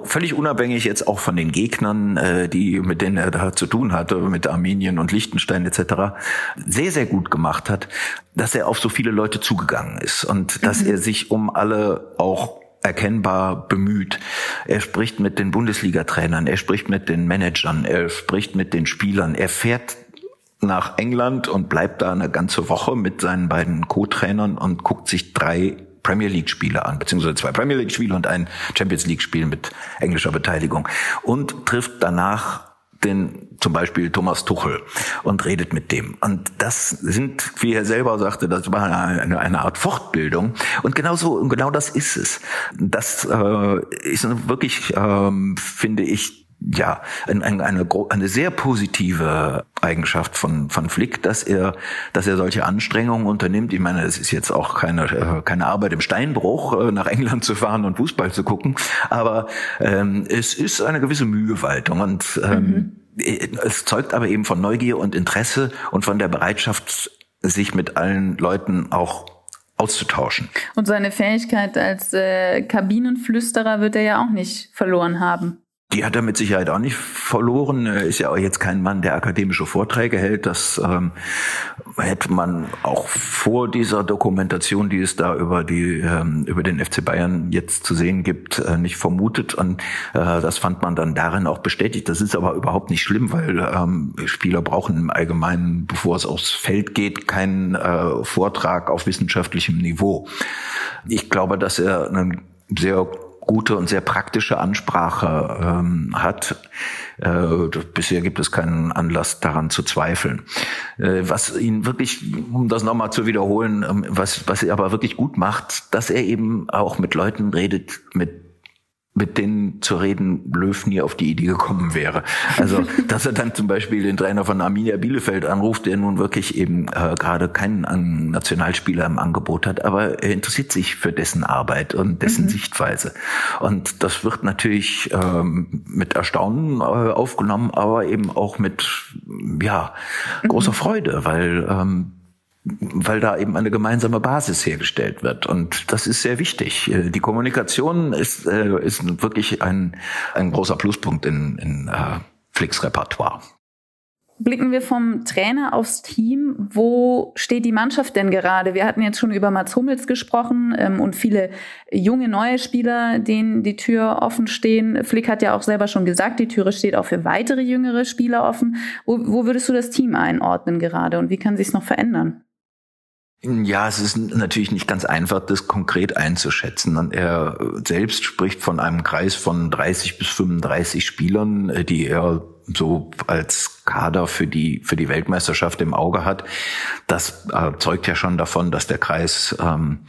völlig unabhängig jetzt auch von den Gegnern, äh, die mit denen er da zu tun hatte, mit Armenien und Liechtenstein etc., sehr, sehr gut gemacht hat, dass er auf so viele Leute zugegangen ist und dass mhm. er sich um alle auch erkennbar bemüht. Er spricht mit den Bundesliga-Trainern, er spricht mit den Managern, er spricht mit den Spielern, er fährt nach England und bleibt da eine ganze Woche mit seinen beiden Co-Trainern und guckt sich drei Premier League Spiele an, beziehungsweise zwei Premier League Spiele und ein Champions League Spiel mit englischer Beteiligung und trifft danach den zum Beispiel Thomas Tuchel und redet mit dem. Und das sind, wie er selber sagte, das war eine, eine Art Fortbildung. Und genau so, genau das ist es. Das äh, ist wirklich, ähm, finde ich, ja, eine, eine, eine sehr positive Eigenschaft von, von Flick, dass er, dass er solche Anstrengungen unternimmt. Ich meine, es ist jetzt auch keine, äh, keine Arbeit im Steinbruch, äh, nach England zu fahren und Fußball zu gucken, aber ähm, es ist eine gewisse Mühewaltung und ähm, mhm. es zeugt aber eben von Neugier und Interesse und von der Bereitschaft, sich mit allen Leuten auch auszutauschen. Und seine Fähigkeit als äh, Kabinenflüsterer wird er ja auch nicht verloren haben. Die hat er mit Sicherheit auch nicht verloren. Er ist ja auch jetzt kein Mann, der akademische Vorträge hält. Das ähm, hätte man auch vor dieser Dokumentation, die es da über die ähm, über den FC Bayern jetzt zu sehen gibt, äh, nicht vermutet. Und äh, das fand man dann darin auch bestätigt. Das ist aber überhaupt nicht schlimm, weil ähm, Spieler brauchen im Allgemeinen, bevor es aufs Feld geht, keinen äh, Vortrag auf wissenschaftlichem Niveau. Ich glaube, dass er einen sehr gute und sehr praktische Ansprache ähm, hat. Äh, bisher gibt es keinen Anlass daran zu zweifeln. Äh, was ihn wirklich, um das nochmal zu wiederholen, ähm, was, was er aber wirklich gut macht, dass er eben auch mit Leuten redet, mit mit denen zu reden Löw nie auf die Idee gekommen wäre. Also, (laughs) dass er dann zum Beispiel den Trainer von Arminia Bielefeld anruft, der nun wirklich eben äh, gerade keinen Nationalspieler im Angebot hat, aber er interessiert sich für dessen Arbeit und dessen mhm. Sichtweise. Und das wird natürlich ähm, mit Erstaunen äh, aufgenommen, aber eben auch mit ja großer mhm. Freude, weil ähm, weil da eben eine gemeinsame Basis hergestellt wird. Und das ist sehr wichtig. Äh, die Kommunikation ist, äh, ist wirklich ein, ein großer Pluspunkt in, in äh, Flicks Repertoire. Blicken wir vom Trainer aufs Team. Wo steht die Mannschaft denn gerade? Wir hatten jetzt schon über Mats Hummels gesprochen ähm, und viele junge neue Spieler, denen die Tür offen stehen. Flick hat ja auch selber schon gesagt, die Türe steht auch für weitere jüngere Spieler offen. Wo, wo würdest du das Team einordnen gerade und wie kann sich noch verändern? Ja, es ist natürlich nicht ganz einfach, das konkret einzuschätzen. Er selbst spricht von einem Kreis von 30 bis 35 Spielern, äh, die er so als Kader für die für die Weltmeisterschaft im Auge hat. Das äh, zeugt ja schon davon, dass der Kreis ähm,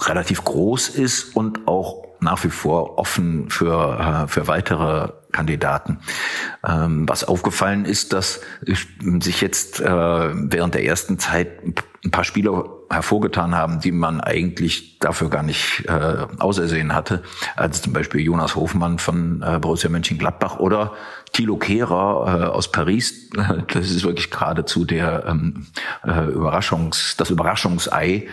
relativ groß ist und auch nach wie vor offen für, äh, für weitere Kandidaten. Ähm, was aufgefallen ist, dass sich jetzt äh, während der ersten Zeit ein paar Spieler hervorgetan haben, die man eigentlich dafür gar nicht äh, ausersehen hatte. Also zum Beispiel Jonas Hofmann von äh, Borussia Mönchengladbach oder Thilo Kehrer äh, aus Paris. (laughs) Das ist wirklich geradezu der ähm, äh, Überraschungs, das Überraschungsei,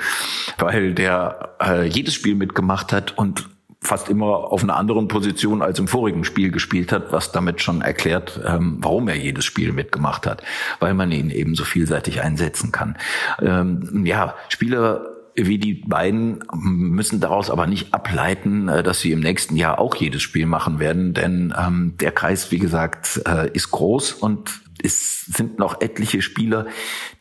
weil der äh, jedes Spiel mitgemacht hat und fast immer auf einer anderen Position als im vorigen Spiel gespielt hat, was damit schon erklärt, ähm, warum er jedes Spiel mitgemacht hat, weil man ihn eben so vielseitig einsetzen kann. Ähm, ja, Spieler wie die beiden müssen daraus aber nicht ableiten, äh, dass sie im nächsten Jahr auch jedes Spiel machen werden, denn ähm, der Kreis, wie gesagt, äh, ist groß und es sind noch etliche Spieler,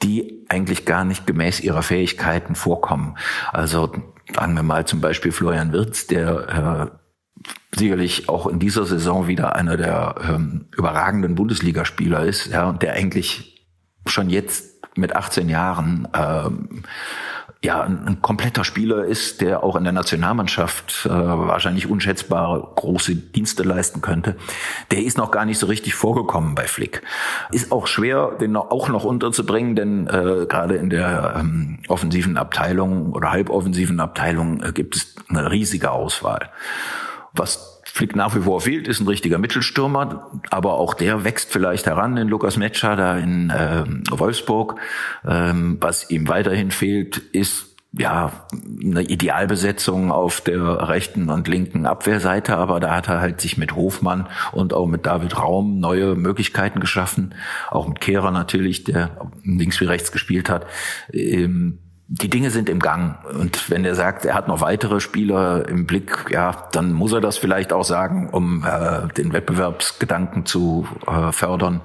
die eigentlich gar nicht gemäß ihrer Fähigkeiten vorkommen. Also sagen wir mal zum Beispiel Florian Wirz, der äh, sicherlich auch in dieser Saison wieder einer der ähm, überragenden Bundesligaspieler ist, ja, und der eigentlich schon jetzt mit 18 Jahren ähm, ja ein, ein, kompletter Spieler ist, der auch in der Nationalmannschaft äh, wahrscheinlich unschätzbare große Dienste leisten könnte, der ist noch gar nicht so richtig vorgekommen bei Flick. Ist auch schwer, den auch noch unterzubringen, denn äh, gerade in der ähm, offensiven Abteilung oder halboffensiven Abteilung äh, gibt es eine riesige Auswahl. Was Flick nach wie vor fehlt, ist ein richtiger Mittelstürmer, aber auch der wächst vielleicht heran in Lukas Metscher da in äh, Wolfsburg. Ähm, was ihm weiterhin fehlt, ist ja, eine Idealbesetzung auf der rechten und linken Abwehrseite, aber da hat er halt sich mit Hofmann und auch mit David Raum neue Möglichkeiten geschaffen, auch mit Kehrer natürlich, der links wie rechts gespielt hat. Ähm, die Dinge sind im Gang. Und wenn er sagt, er hat noch weitere Spieler im Blick, ja, dann muss er das vielleicht auch sagen, um äh, den Wettbewerbsgedanken zu äh, fördern.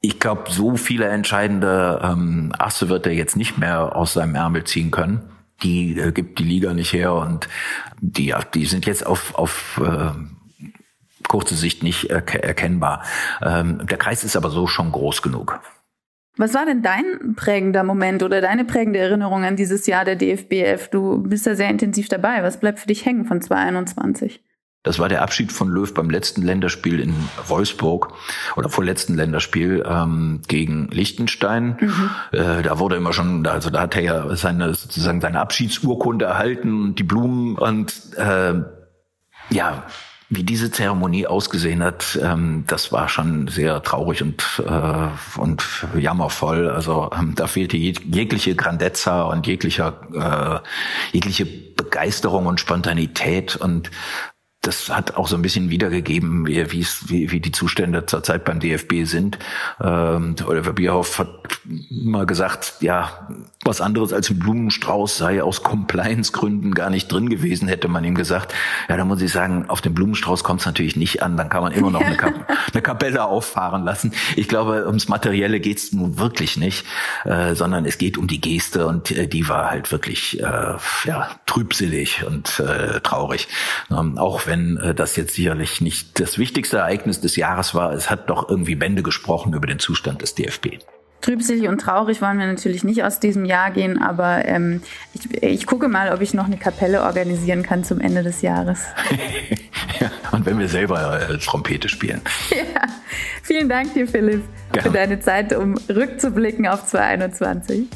Ich glaube, so viele entscheidende ähm, Asse wird er jetzt nicht mehr aus seinem Ärmel ziehen können. Die äh, gibt die Liga nicht her und die, ja, die sind jetzt auf, auf äh, kurze Sicht nicht erkennbar. Ähm, der Kreis ist aber so schon groß genug. Was war denn dein prägender Moment oder deine prägende Erinnerung an dieses Jahr der DFBF? Du bist ja sehr intensiv dabei. Was bleibt für dich hängen von 2021? Das war der Abschied von Löw beim letzten Länderspiel in Wolfsburg oder vorletzten Länderspiel ähm, gegen Liechtenstein. Mhm. Äh, da wurde immer schon, also da hat er ja seine sozusagen seine Abschiedsurkunde erhalten, die Blumen und äh, ja, wie diese Zeremonie ausgesehen hat, ähm, das war schon sehr traurig und äh, und jammervoll. Also ähm, da fehlte jeg jegliche Grandezza und jeglicher äh, jegliche Begeisterung und Spontanität und das hat auch so ein bisschen wiedergegeben, wie, wie, wie die Zustände zurzeit beim DFB sind. Ähm, Oliver Bierhoff hat mal gesagt, ja, was anderes als ein Blumenstrauß sei aus Compliance-Gründen gar nicht drin gewesen, hätte man ihm gesagt. Ja, da muss ich sagen, auf den Blumenstrauß kommt es natürlich nicht an. Dann kann man immer noch eine, Kap (laughs) eine Kapelle auffahren lassen. Ich glaube, ums Materielle geht's nun wirklich nicht, äh, sondern es geht um die Geste und äh, die war halt wirklich äh, ja, trübselig und äh, traurig. Ähm, auch wenn äh, das jetzt sicherlich nicht das wichtigste Ereignis des Jahres war, es hat doch irgendwie Bände gesprochen über den Zustand des DFB. Trübselig und traurig wollen wir natürlich nicht aus diesem Jahr gehen, aber ähm, ich, ich gucke mal, ob ich noch eine Kapelle organisieren kann zum Ende des Jahres. (laughs) ja, und wenn wir selber äh, Trompete spielen. Ja. Vielen Dank dir, Philipp, Gerne. für deine Zeit, um rückzublicken auf 2021.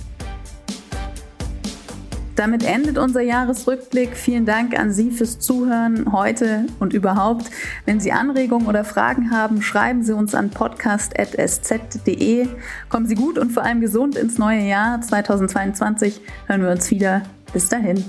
Damit endet unser Jahresrückblick. Vielen Dank an Sie fürs Zuhören heute und überhaupt. Wenn Sie Anregungen oder Fragen haben, schreiben Sie uns an podcast.sz.de. Kommen Sie gut und vor allem gesund ins neue Jahr 2022. Hören wir uns wieder. Bis dahin.